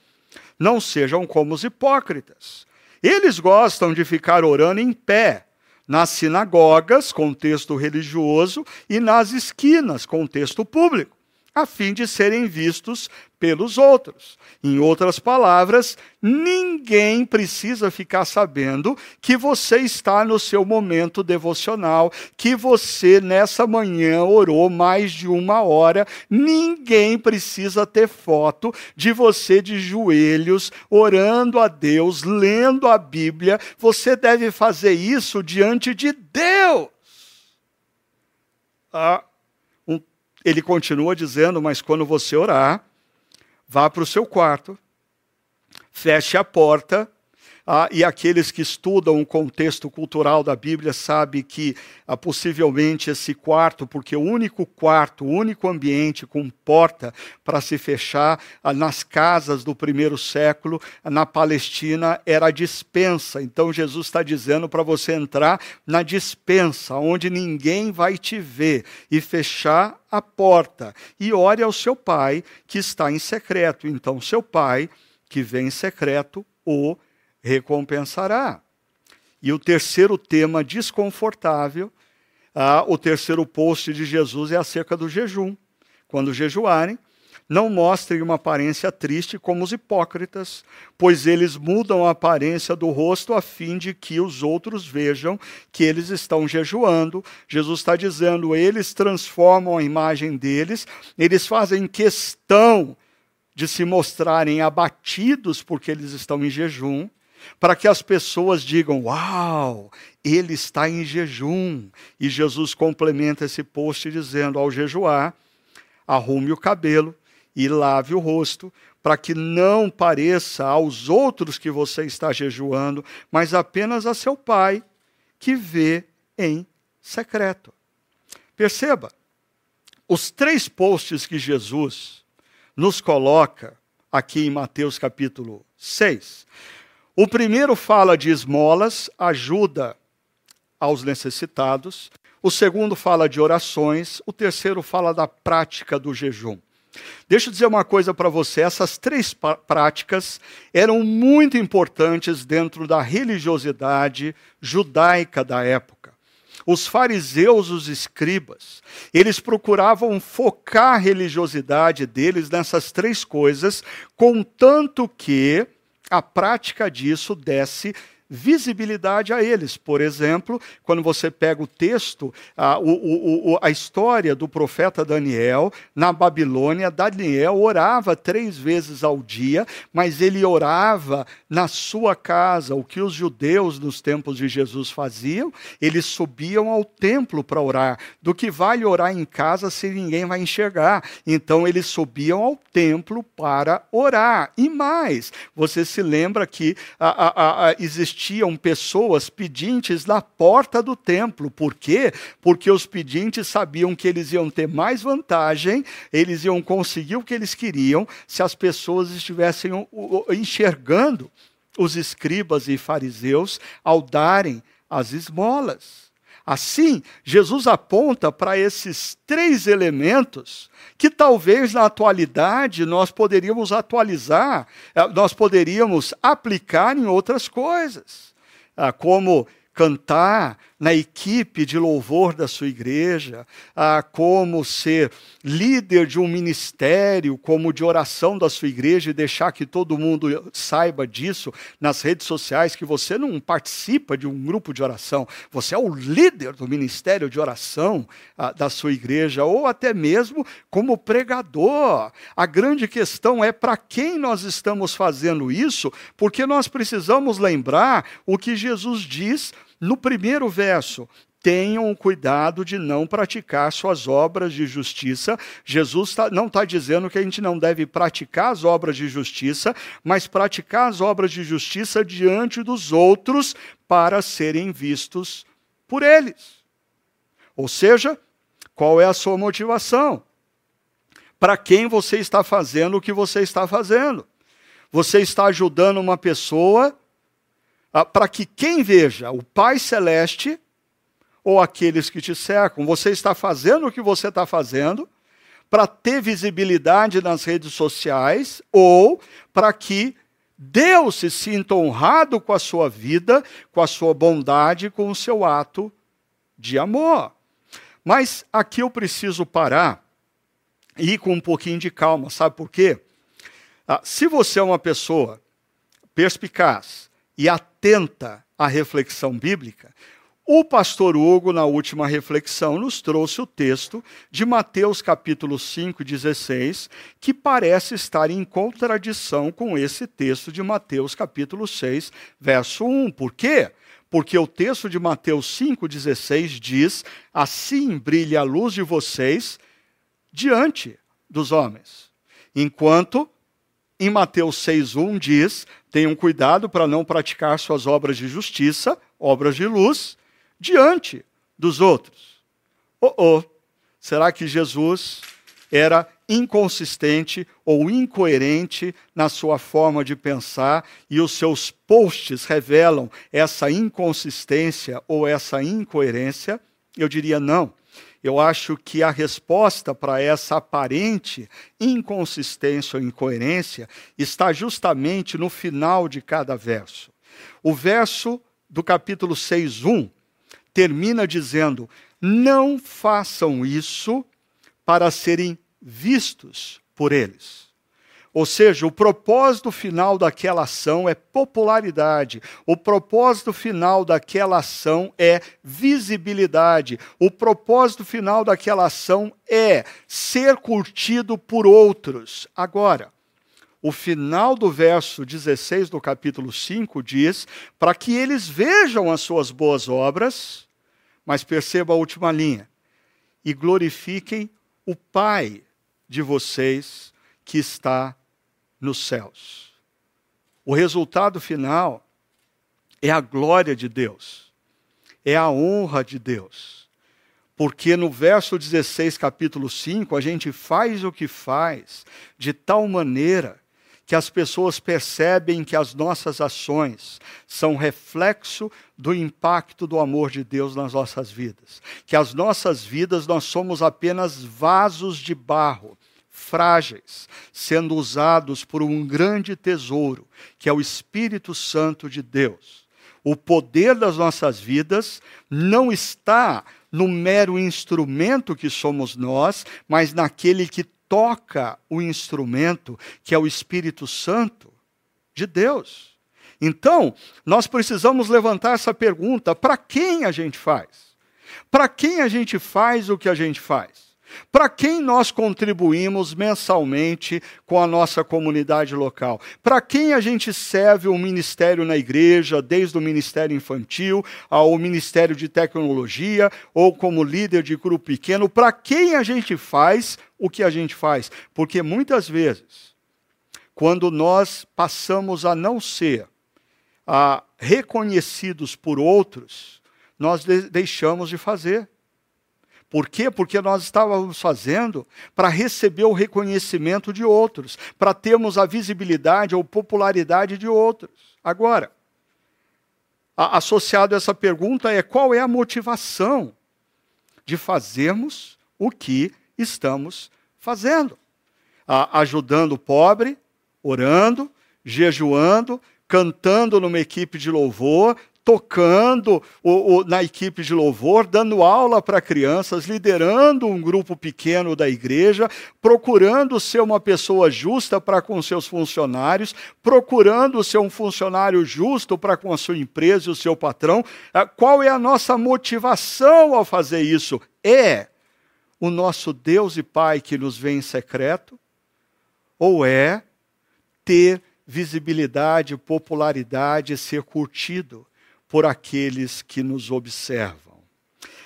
não sejam como os hipócritas. Eles gostam de ficar orando em pé nas sinagogas, contexto religioso, e nas esquinas, contexto público, a fim de serem vistos pelos outros. Em outras palavras, ninguém precisa ficar sabendo que você está no seu momento devocional, que você nessa manhã orou mais de uma hora. Ninguém precisa ter foto de você de joelhos, orando a Deus, lendo a Bíblia. Você deve fazer isso diante de Deus. Ah, ele continua dizendo, mas quando você orar, vá para o seu quarto, feche a porta. Ah, e aqueles que estudam o contexto cultural da Bíblia sabem que ah, possivelmente esse quarto, porque o único quarto, o único ambiente com porta para se fechar ah, nas casas do primeiro século na Palestina era a dispensa. Então Jesus está dizendo para você entrar na dispensa, onde ninguém vai te ver, e fechar a porta. E ore ao seu pai que está em secreto. Então, seu pai que vem em secreto o recompensará. E o terceiro tema desconfortável, ah, o terceiro post de Jesus é acerca do jejum. Quando jejuarem, não mostrem uma aparência triste como os hipócritas, pois eles mudam a aparência do rosto a fim de que os outros vejam que eles estão jejuando. Jesus está dizendo, eles transformam a imagem deles, eles fazem questão de se mostrarem abatidos porque eles estão em jejum, para que as pessoas digam: Uau, ele está em jejum. E Jesus complementa esse post dizendo: Ao jejuar, arrume o cabelo e lave o rosto, para que não pareça aos outros que você está jejuando, mas apenas a seu pai, que vê em secreto. Perceba, os três posts que Jesus nos coloca aqui em Mateus capítulo 6. O primeiro fala de esmolas, ajuda aos necessitados. O segundo fala de orações. O terceiro fala da prática do jejum. Deixa eu dizer uma coisa para você: essas três práticas eram muito importantes dentro da religiosidade judaica da época. Os fariseus, os escribas, eles procuravam focar a religiosidade deles nessas três coisas, contanto que a prática disso desse visibilidade a eles. Por exemplo, quando você pega o texto, a, o, o, a história do profeta Daniel, na Babilônia, Daniel orava três vezes ao dia, mas ele orava na sua casa. O que os judeus nos tempos de Jesus faziam? Eles subiam ao templo para orar. Do que vale orar em casa se ninguém vai enxergar? Então eles subiam ao templo para orar. E mais, você se lembra que a, a, a, existia existiam pessoas pedintes na porta do templo. Por quê? Porque os pedintes sabiam que eles iam ter mais vantagem, eles iam conseguir o que eles queriam se as pessoas estivessem enxergando os escribas e fariseus ao darem as esmolas. Assim, Jesus aponta para esses três elementos que talvez na atualidade nós poderíamos atualizar, eh, nós poderíamos aplicar em outras coisas, ah, como cantar na equipe de louvor da sua igreja, a como ser líder de um ministério, como de oração da sua igreja e deixar que todo mundo saiba disso nas redes sociais, que você não participa de um grupo de oração, você é o líder do ministério de oração da sua igreja, ou até mesmo como pregador. A grande questão é para quem nós estamos fazendo isso, porque nós precisamos lembrar o que Jesus diz no primeiro verso, tenham cuidado de não praticar suas obras de justiça. Jesus tá, não está dizendo que a gente não deve praticar as obras de justiça, mas praticar as obras de justiça diante dos outros para serem vistos por eles. Ou seja, qual é a sua motivação? Para quem você está fazendo o que você está fazendo? Você está ajudando uma pessoa para que quem veja o Pai Celeste ou aqueles que te cercam, você está fazendo o que você está fazendo para ter visibilidade nas redes sociais ou para que Deus se sinta honrado com a sua vida, com a sua bondade, com o seu ato de amor. Mas aqui eu preciso parar e ir com um pouquinho de calma, sabe por quê? Ah, se você é uma pessoa perspicaz, e atenta à reflexão bíblica, o pastor Hugo, na última reflexão, nos trouxe o texto de Mateus capítulo 5, 16, que parece estar em contradição com esse texto de Mateus capítulo 6, verso 1. Por quê? Porque o texto de Mateus 5,16 diz: Assim brilha a luz de vocês diante dos homens. Enquanto em Mateus 6,1 diz: tenham cuidado para não praticar suas obras de justiça, obras de luz, diante dos outros. Oh, oh, será que Jesus era inconsistente ou incoerente na sua forma de pensar e os seus posts revelam essa inconsistência ou essa incoerência? Eu diria não. Eu acho que a resposta para essa aparente inconsistência ou incoerência está justamente no final de cada verso. O verso do capítulo 6:1 termina dizendo: "Não façam isso para serem vistos por eles". Ou seja, o propósito final daquela ação é popularidade, o propósito final daquela ação é visibilidade, o propósito final daquela ação é ser curtido por outros. Agora, o final do verso 16 do capítulo 5 diz: para que eles vejam as suas boas obras, mas perceba a última linha, e glorifiquem o Pai de vocês que está nos céus. O resultado final é a glória de Deus, é a honra de Deus. Porque no verso 16, capítulo 5, a gente faz o que faz de tal maneira que as pessoas percebem que as nossas ações são reflexo do impacto do amor de Deus nas nossas vidas. Que as nossas vidas nós somos apenas vasos de barro, frágeis, sendo usados por um grande tesouro, que é o Espírito Santo de Deus. O poder das nossas vidas não está no mero instrumento que somos nós, mas naquele que toca o instrumento, que é o Espírito Santo de Deus. Então, nós precisamos levantar essa pergunta: para quem a gente faz? Para quem a gente faz o que a gente faz? Para quem nós contribuímos mensalmente com a nossa comunidade local? Para quem a gente serve o ministério na igreja, desde o ministério infantil ao ministério de tecnologia, ou como líder de grupo pequeno? Para quem a gente faz o que a gente faz? Porque muitas vezes, quando nós passamos a não ser a, reconhecidos por outros, nós de deixamos de fazer. Por quê? Porque nós estávamos fazendo para receber o reconhecimento de outros, para termos a visibilidade ou popularidade de outros. Agora, a, associado a essa pergunta é qual é a motivação de fazermos o que estamos fazendo? A, ajudando o pobre, orando, jejuando, cantando numa equipe de louvor, tocando o, o, na equipe de louvor, dando aula para crianças, liderando um grupo pequeno da igreja, procurando ser uma pessoa justa para com seus funcionários, procurando ser um funcionário justo para com a sua empresa e o seu patrão. Ah, qual é a nossa motivação ao fazer isso? É o nosso Deus e Pai que nos vê em secreto? Ou é ter visibilidade, popularidade, ser curtido? Por aqueles que nos observam.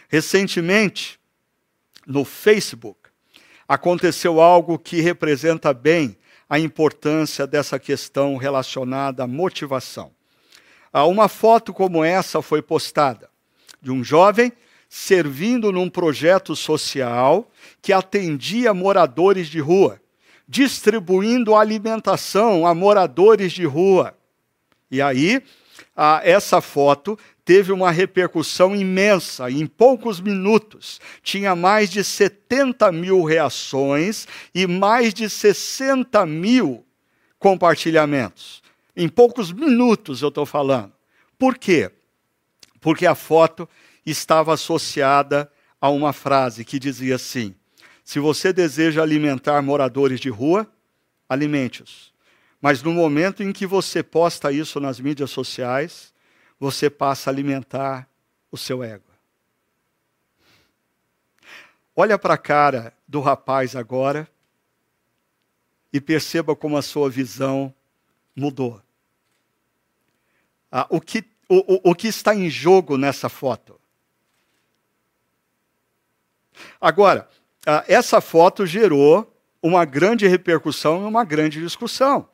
Recentemente, no Facebook, aconteceu algo que representa bem a importância dessa questão relacionada à motivação. Ah, uma foto como essa foi postada de um jovem servindo num projeto social que atendia moradores de rua, distribuindo alimentação a moradores de rua. E aí, ah, essa foto teve uma repercussão imensa. Em poucos minutos, tinha mais de 70 mil reações e mais de 60 mil compartilhamentos. Em poucos minutos, eu estou falando. Por quê? Porque a foto estava associada a uma frase que dizia assim: Se você deseja alimentar moradores de rua, alimente-os. Mas no momento em que você posta isso nas mídias sociais, você passa a alimentar o seu ego. Olha para a cara do rapaz agora e perceba como a sua visão mudou. Ah, o, que, o, o, o que está em jogo nessa foto? Agora, ah, essa foto gerou uma grande repercussão e uma grande discussão.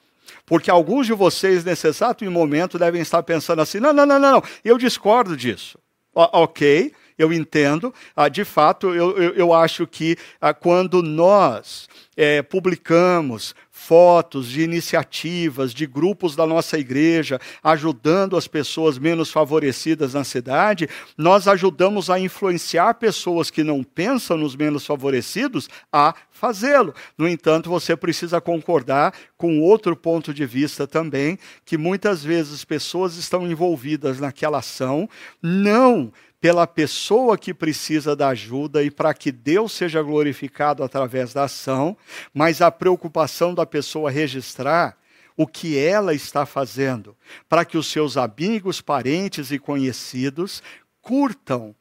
Porque alguns de vocês, nesse exato momento, devem estar pensando assim: não, não, não, não, não. eu discordo disso. O ok, eu entendo. Ah, de fato, eu, eu, eu acho que ah, quando nós é, publicamos fotos de iniciativas, de grupos da nossa igreja, ajudando as pessoas menos favorecidas na cidade, nós ajudamos a influenciar pessoas que não pensam nos menos favorecidos a fazê-lo. No entanto, você precisa concordar com outro ponto de vista também, que muitas vezes pessoas estão envolvidas naquela ação, não pela pessoa que precisa da ajuda e para que Deus seja glorificado através da ação, mas a preocupação da pessoa registrar o que ela está fazendo, para que os seus amigos, parentes e conhecidos curtam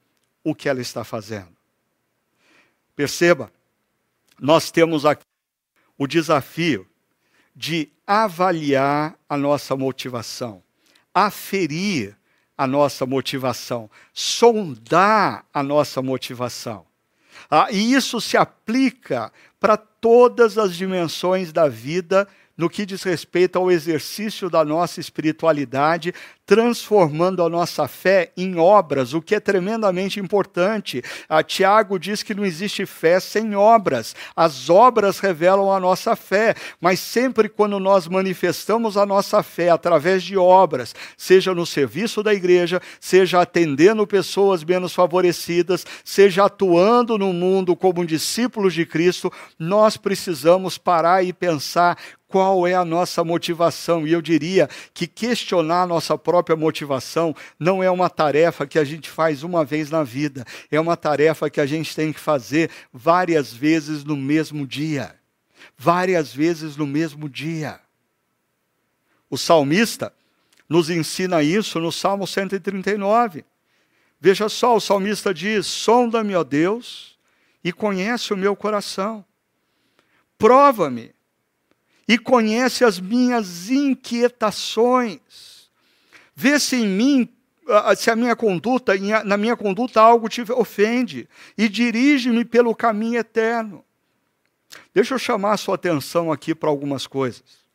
o que ela está fazendo. Perceba, nós temos aqui o desafio de avaliar a nossa motivação, aferir a nossa motivação, sondar a nossa motivação. Ah, e isso se aplica para todas as dimensões da vida no que diz respeito ao exercício da nossa espiritualidade, transformando a nossa fé em obras, o que é tremendamente importante. A Tiago diz que não existe fé sem obras. As obras revelam a nossa fé, mas sempre quando nós manifestamos a nossa fé através de obras, seja no serviço da igreja, seja atendendo pessoas menos favorecidas, seja atuando no mundo como discípulos de Cristo, nós precisamos parar e pensar qual é a nossa motivação. E eu diria que questionar a nossa própria motivação não é uma tarefa que a gente faz uma vez na vida, é uma tarefa que a gente tem que fazer várias vezes no mesmo dia. Várias vezes no mesmo dia. O salmista nos ensina isso no Salmo 139. Veja só, o salmista diz: Sonda-me, ó Deus, e conhece o meu coração. Prova-me e conhece as minhas inquietações. Vê se em mim, se a minha conduta, na minha conduta algo te ofende, e dirige-me pelo caminho eterno. Deixa eu chamar a sua atenção aqui para algumas coisas.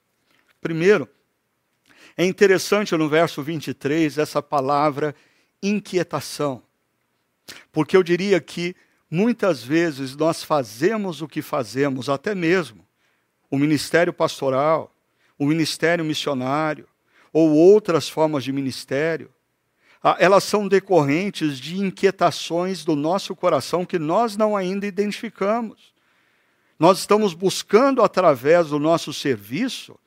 Primeiro, é interessante no verso 23 essa palavra inquietação. Porque eu diria que muitas vezes nós fazemos o que fazemos, até mesmo o ministério pastoral, o ministério missionário, ou outras formas de ministério, ah, elas são decorrentes de inquietações do nosso coração que nós não ainda identificamos. Nós estamos buscando, através do nosso serviço,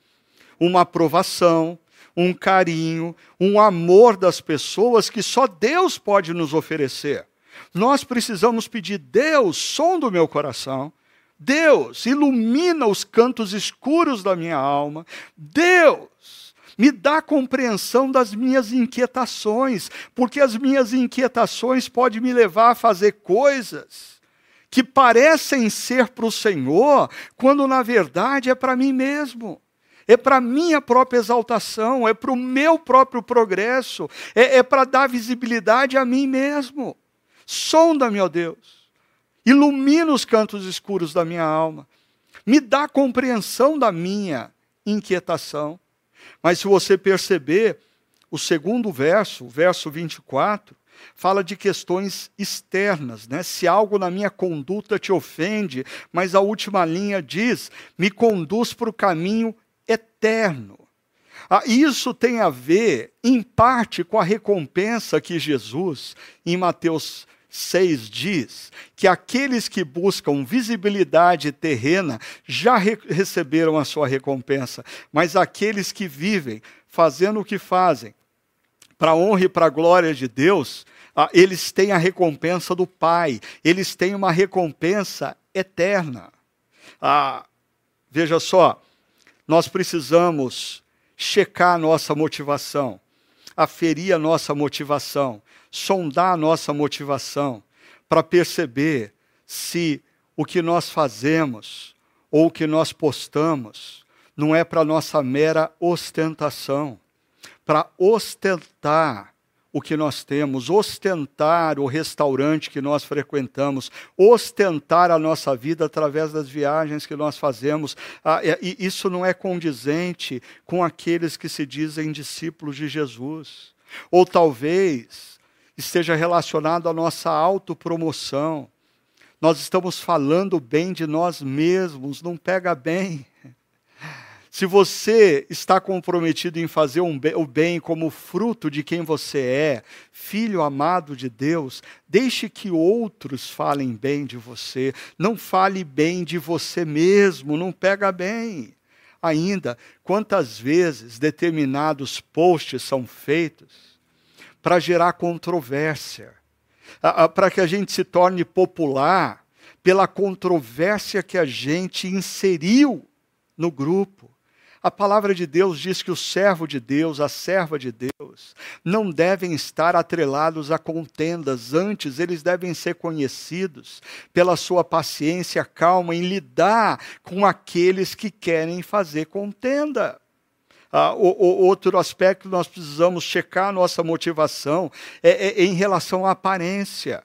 uma aprovação, um carinho, um amor das pessoas que só Deus pode nos oferecer. Nós precisamos pedir, Deus, som do meu coração, Deus, ilumina os cantos escuros da minha alma. Deus, me dá compreensão das minhas inquietações, porque as minhas inquietações podem me levar a fazer coisas que parecem ser para o Senhor, quando na verdade é para mim mesmo. É para minha própria exaltação, é para o meu próprio progresso, é, é para dar visibilidade a mim mesmo. Sonda-me, ó Deus ilumina os cantos escuros da minha alma, me dá compreensão da minha inquietação. Mas se você perceber, o segundo verso, o verso 24, fala de questões externas, né? Se algo na minha conduta te ofende, mas a última linha diz: me conduz para o caminho eterno. Ah, isso tem a ver, em parte, com a recompensa que Jesus, em Mateus 6 diz que aqueles que buscam visibilidade terrena já re receberam a sua recompensa, mas aqueles que vivem fazendo o que fazem, para a honra e para a glória de Deus, ah, eles têm a recompensa do Pai, eles têm uma recompensa eterna. Ah, veja só, nós precisamos checar a nossa motivação, aferir a nossa motivação sondar a nossa motivação, para perceber se o que nós fazemos ou o que nós postamos não é para nossa mera ostentação, para ostentar o que nós temos, ostentar o restaurante que nós frequentamos, ostentar a nossa vida através das viagens que nós fazemos. Ah, e isso não é condizente com aqueles que se dizem discípulos de Jesus. Ou talvez esteja relacionado à nossa autopromoção. Nós estamos falando bem de nós mesmos, não pega bem. Se você está comprometido em fazer um bem, o bem como fruto de quem você é, filho amado de Deus, deixe que outros falem bem de você. Não fale bem de você mesmo, não pega bem. Ainda, quantas vezes determinados posts são feitos para gerar controvérsia, para que a gente se torne popular pela controvérsia que a gente inseriu no grupo. A palavra de Deus diz que o servo de Deus, a serva de Deus, não devem estar atrelados a contendas, antes eles devem ser conhecidos pela sua paciência calma em lidar com aqueles que querem fazer contenda. Ah, o, o, outro aspecto nós precisamos checar a nossa motivação é, é, em relação à aparência.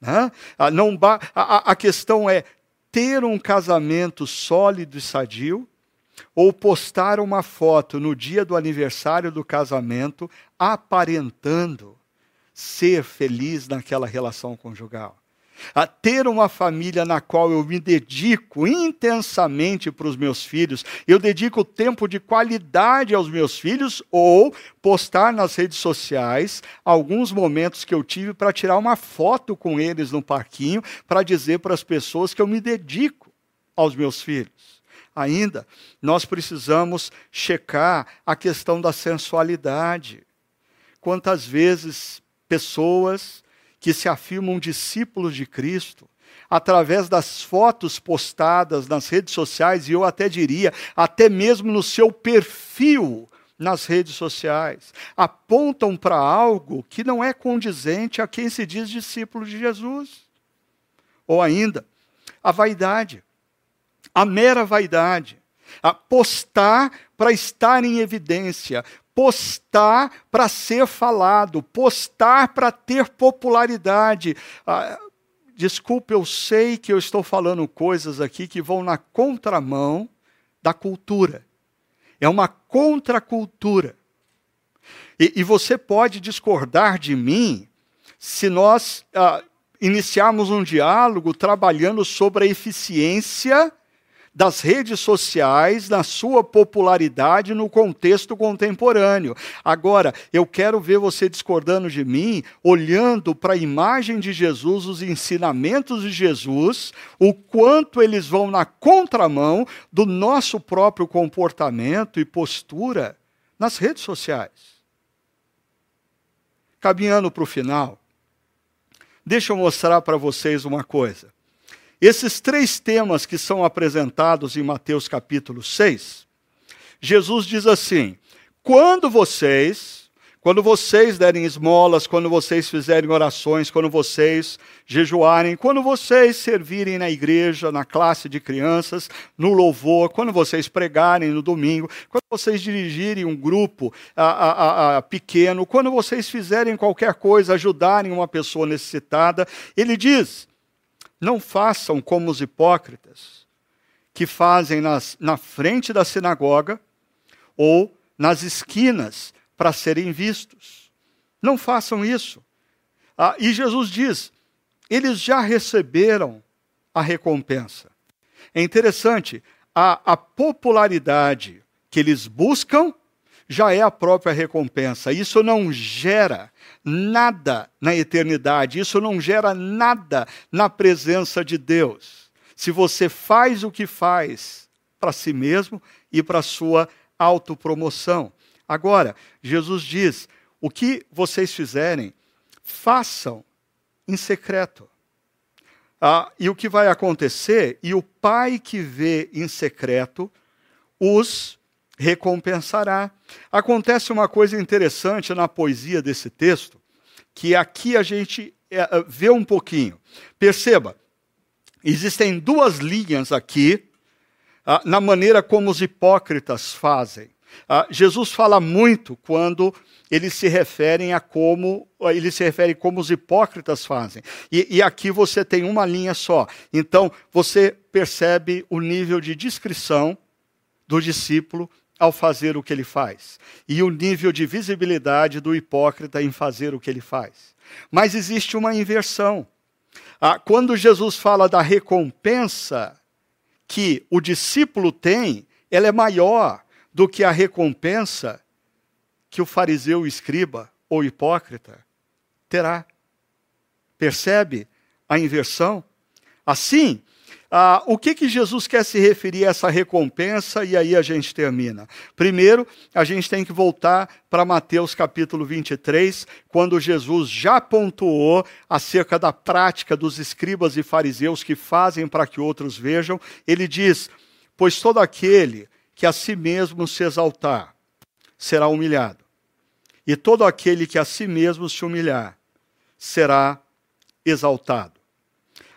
Né? Ah, não a, a questão é ter um casamento sólido e sadio ou postar uma foto no dia do aniversário do casamento aparentando ser feliz naquela relação conjugal a ter uma família na qual eu me dedico intensamente para os meus filhos, eu dedico tempo de qualidade aos meus filhos, ou postar nas redes sociais alguns momentos que eu tive para tirar uma foto com eles no parquinho, para dizer para as pessoas que eu me dedico aos meus filhos. Ainda, nós precisamos checar a questão da sensualidade. Quantas vezes pessoas que se afirmam discípulos de Cristo, através das fotos postadas nas redes sociais, e eu até diria, até mesmo no seu perfil nas redes sociais, apontam para algo que não é condizente a quem se diz discípulo de Jesus. Ou ainda, a vaidade, a mera vaidade, a postar para estar em evidência, postar para ser falado, postar para ter popularidade. Ah, desculpe, eu sei que eu estou falando coisas aqui que vão na contramão da cultura. É uma contracultura. E, e você pode discordar de mim se nós ah, iniciarmos um diálogo trabalhando sobre a eficiência das redes sociais na sua popularidade no contexto contemporâneo. Agora, eu quero ver você discordando de mim, olhando para a imagem de Jesus, os ensinamentos de Jesus, o quanto eles vão na contramão do nosso próprio comportamento e postura nas redes sociais. Caminhando para o final, deixa eu mostrar para vocês uma coisa. Esses três temas que são apresentados em Mateus capítulo 6, Jesus diz assim: quando vocês, quando vocês derem esmolas, quando vocês fizerem orações, quando vocês jejuarem, quando vocês servirem na igreja, na classe de crianças, no louvor, quando vocês pregarem no domingo, quando vocês dirigirem um grupo a, a, a, pequeno, quando vocês fizerem qualquer coisa, ajudarem uma pessoa necessitada, ele diz: não façam como os hipócritas, que fazem nas, na frente da sinagoga ou nas esquinas para serem vistos. Não façam isso. Ah, e Jesus diz: eles já receberam a recompensa. É interessante, a, a popularidade que eles buscam já é a própria recompensa. Isso não gera nada na eternidade, isso não gera nada na presença de Deus. Se você faz o que faz para si mesmo e para a sua autopromoção. Agora, Jesus diz: o que vocês fizerem, façam em secreto. Ah, e o que vai acontecer? E o Pai que vê em secreto os recompensará. Acontece uma coisa interessante na poesia desse texto, que aqui a gente é, é, vê um pouquinho. Perceba, existem duas linhas aqui ah, na maneira como os hipócritas fazem. Ah, Jesus fala muito quando eles se referem a como ele se refere como os hipócritas fazem. E, e, aqui você tem uma linha só. Então você percebe o nível de descrição do discípulo ao fazer o que ele faz, e o nível de visibilidade do hipócrita em fazer o que ele faz. Mas existe uma inversão. Ah, quando Jesus fala da recompensa que o discípulo tem, ela é maior do que a recompensa que o fariseu escriba ou hipócrita terá. Percebe a inversão? Assim, ah, o que, que Jesus quer se referir a essa recompensa? E aí a gente termina. Primeiro, a gente tem que voltar para Mateus capítulo 23, quando Jesus já pontuou acerca da prática dos escribas e fariseus que fazem para que outros vejam. Ele diz: Pois todo aquele que a si mesmo se exaltar será humilhado, e todo aquele que a si mesmo se humilhar será exaltado.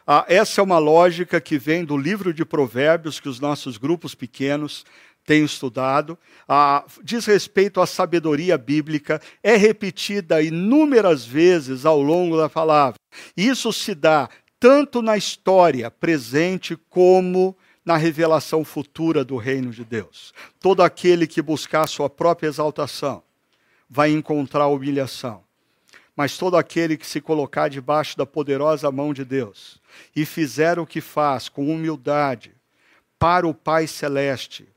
Ah, essa é uma lógica que vem do livro de Provérbios que os nossos grupos pequenos têm estudado. Ah, diz respeito à sabedoria bíblica, é repetida inúmeras vezes ao longo da palavra. Isso se dá tanto na história presente como na revelação futura do reino de Deus. Todo aquele que buscar sua própria exaltação vai encontrar humilhação. Mas todo aquele que se colocar debaixo da poderosa mão de Deus e fizer o que faz com humildade para o Pai Celeste,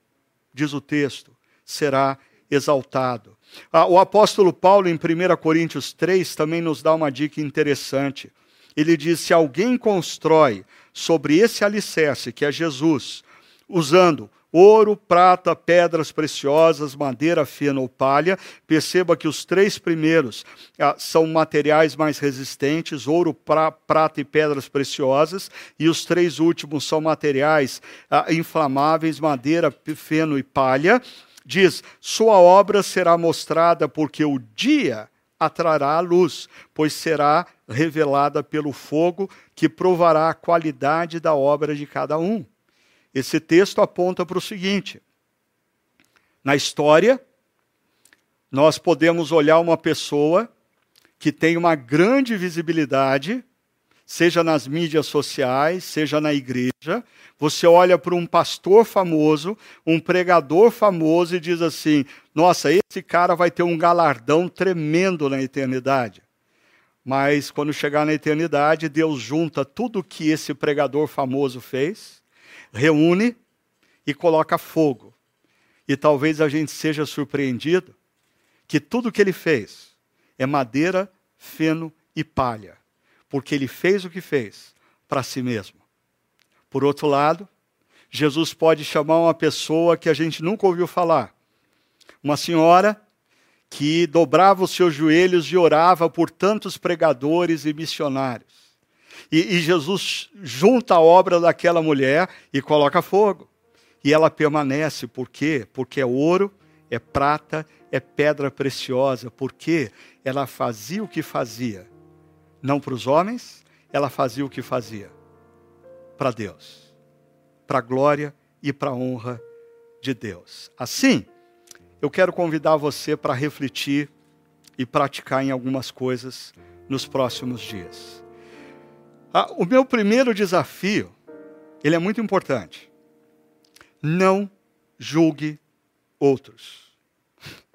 diz o texto, será exaltado. Ah, o apóstolo Paulo, em 1 Coríntios 3, também nos dá uma dica interessante. Ele diz: se alguém constrói sobre esse alicerce, que é Jesus, usando ouro, prata, pedras preciosas, madeira fina ou palha. Perceba que os três primeiros ah, são materiais mais resistentes: ouro, pra, prata e pedras preciosas, e os três últimos são materiais ah, inflamáveis, madeira, feno e palha. Diz: sua obra será mostrada porque o dia atrará a luz, pois será revelada pelo fogo que provará a qualidade da obra de cada um. Esse texto aponta para o seguinte: na história, nós podemos olhar uma pessoa que tem uma grande visibilidade, seja nas mídias sociais, seja na igreja. Você olha para um pastor famoso, um pregador famoso e diz assim: nossa, esse cara vai ter um galardão tremendo na eternidade. Mas quando chegar na eternidade, Deus junta tudo que esse pregador famoso fez reúne e coloca fogo. E talvez a gente seja surpreendido que tudo que ele fez é madeira, feno e palha, porque ele fez o que fez para si mesmo. Por outro lado, Jesus pode chamar uma pessoa que a gente nunca ouviu falar, uma senhora que dobrava os seus joelhos e orava por tantos pregadores e missionários. E, e Jesus junta a obra daquela mulher e coloca fogo. E ela permanece, por quê? Porque é ouro, é prata, é pedra preciosa. Porque ela fazia o que fazia. Não para os homens, ela fazia o que fazia para Deus, para a glória e para a honra de Deus. Assim, eu quero convidar você para refletir e praticar em algumas coisas nos próximos dias. Ah, o meu primeiro desafio, ele é muito importante. Não julgue outros.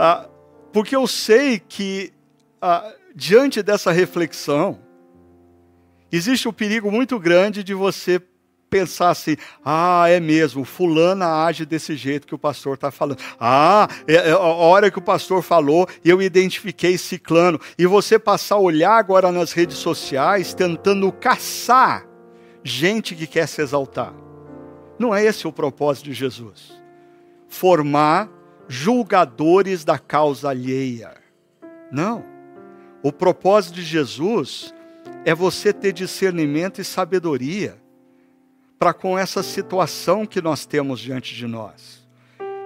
Ah, porque eu sei que, ah, diante dessa reflexão, existe um perigo muito grande de você pensar assim: ah, é mesmo, fulana age desse jeito que o pastor está falando. Ah, é, é, a hora que o pastor falou, eu identifiquei ciclano. E você passar a olhar agora nas redes sociais tentando caçar gente que quer se exaltar. Não é esse o propósito de Jesus. Formar julgadores da causa alheia. Não. O propósito de Jesus é você ter discernimento e sabedoria para com essa situação que nós temos diante de nós.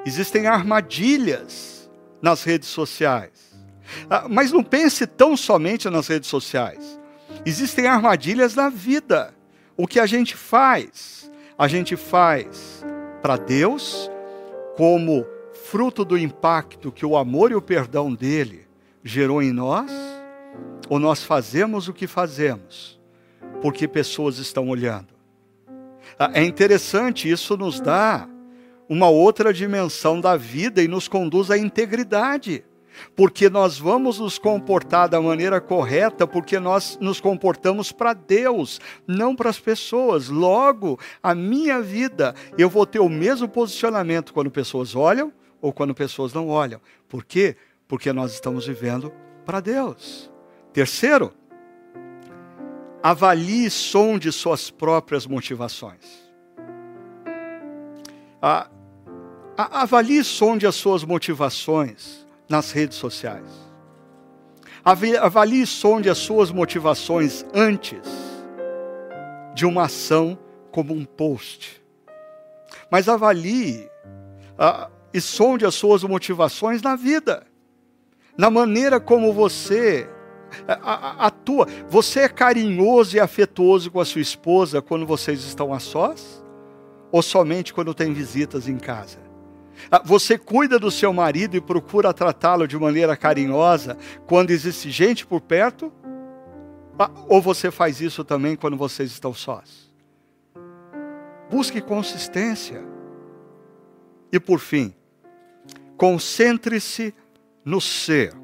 Existem armadilhas nas redes sociais. Ah, mas não pense tão somente nas redes sociais. Existem armadilhas na vida. O que a gente faz? A gente faz para Deus como fruto do impacto que o amor e o perdão dele gerou em nós? Ou nós fazemos o que fazemos porque pessoas estão olhando? Ah, é interessante, isso nos dá uma outra dimensão da vida e nos conduz à integridade. Porque nós vamos nos comportar da maneira correta, porque nós nos comportamos para Deus, não para as pessoas. Logo, a minha vida, eu vou ter o mesmo posicionamento quando pessoas olham ou quando pessoas não olham. Por quê? Porque nós estamos vivendo para Deus. Terceiro, avalie e sonde suas próprias motivações. Avalie e sonde as suas motivações nas redes sociais. Avalie e sonde as suas motivações antes de uma ação como um post. Mas avalie ah, e sonde as suas motivações na vida, na maneira como você atua. Você é carinhoso e afetuoso com a sua esposa quando vocês estão a sós? Ou somente quando tem visitas em casa? Ah, você cuida do seu marido e procura tratá-lo de maneira carinhosa quando existe gente por perto? Ah, ou você faz isso também quando vocês estão sós? Busque consistência. E por fim, concentre-se no ser.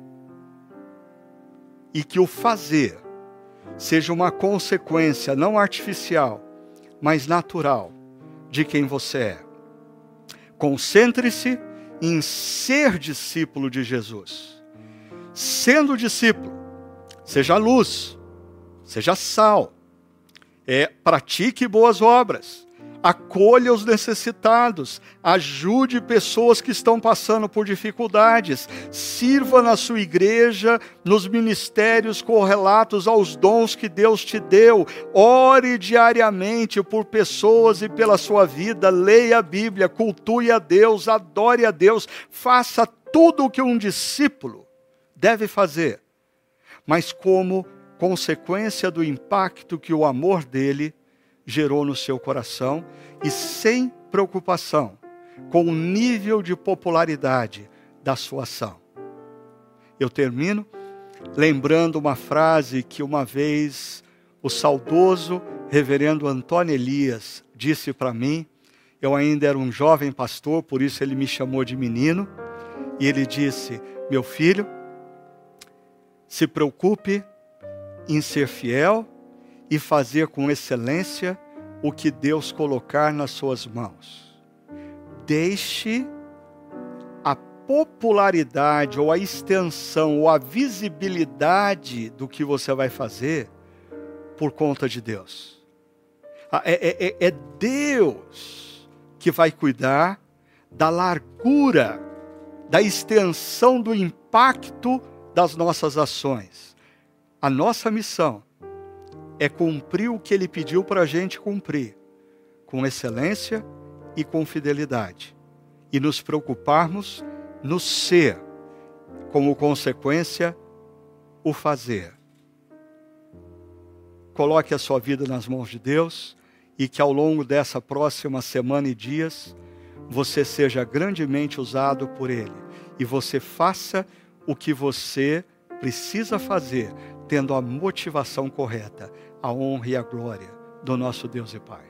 E que o fazer seja uma consequência não artificial, mas natural de quem você é. Concentre-se em ser discípulo de Jesus. Sendo discípulo, seja luz, seja sal, é, pratique boas obras, acolha os necessitados, ajude pessoas que estão passando por dificuldades, sirva na sua igreja, nos ministérios correlatos aos dons que Deus te deu, ore diariamente por pessoas e pela sua vida, leia a Bíblia, cultue a Deus, adore a Deus, faça tudo o que um discípulo deve fazer, mas como consequência do impacto que o amor dele gerou no seu coração e sem preocupação com o nível de popularidade da sua ação. Eu termino lembrando uma frase que uma vez o saudoso reverendo Antônio Elias disse para mim. Eu ainda era um jovem pastor, por isso ele me chamou de menino. E ele disse: Meu filho, se preocupe em ser fiel e fazer com excelência o que Deus colocar nas suas mãos. Deixe a popularidade ou a extensão ou a visibilidade do que você vai fazer por conta de Deus. Ah, é, é, é, é Deus que vai cuidar da largura, da extensão do impacto das nossas ações. A nossa missão é cumprir o que ele pediu para a gente cumprir, com excelência e com fidelidade, e nos preocuparmos no ser, como consequência, o fazer. Coloque a sua vida nas mãos de Deus e que ao longo dessa próxima semana e dias você seja grandemente usado por Ele e você faça o que você precisa fazer, tendo a motivação correta a honra e a glória do nosso Deus e Pai.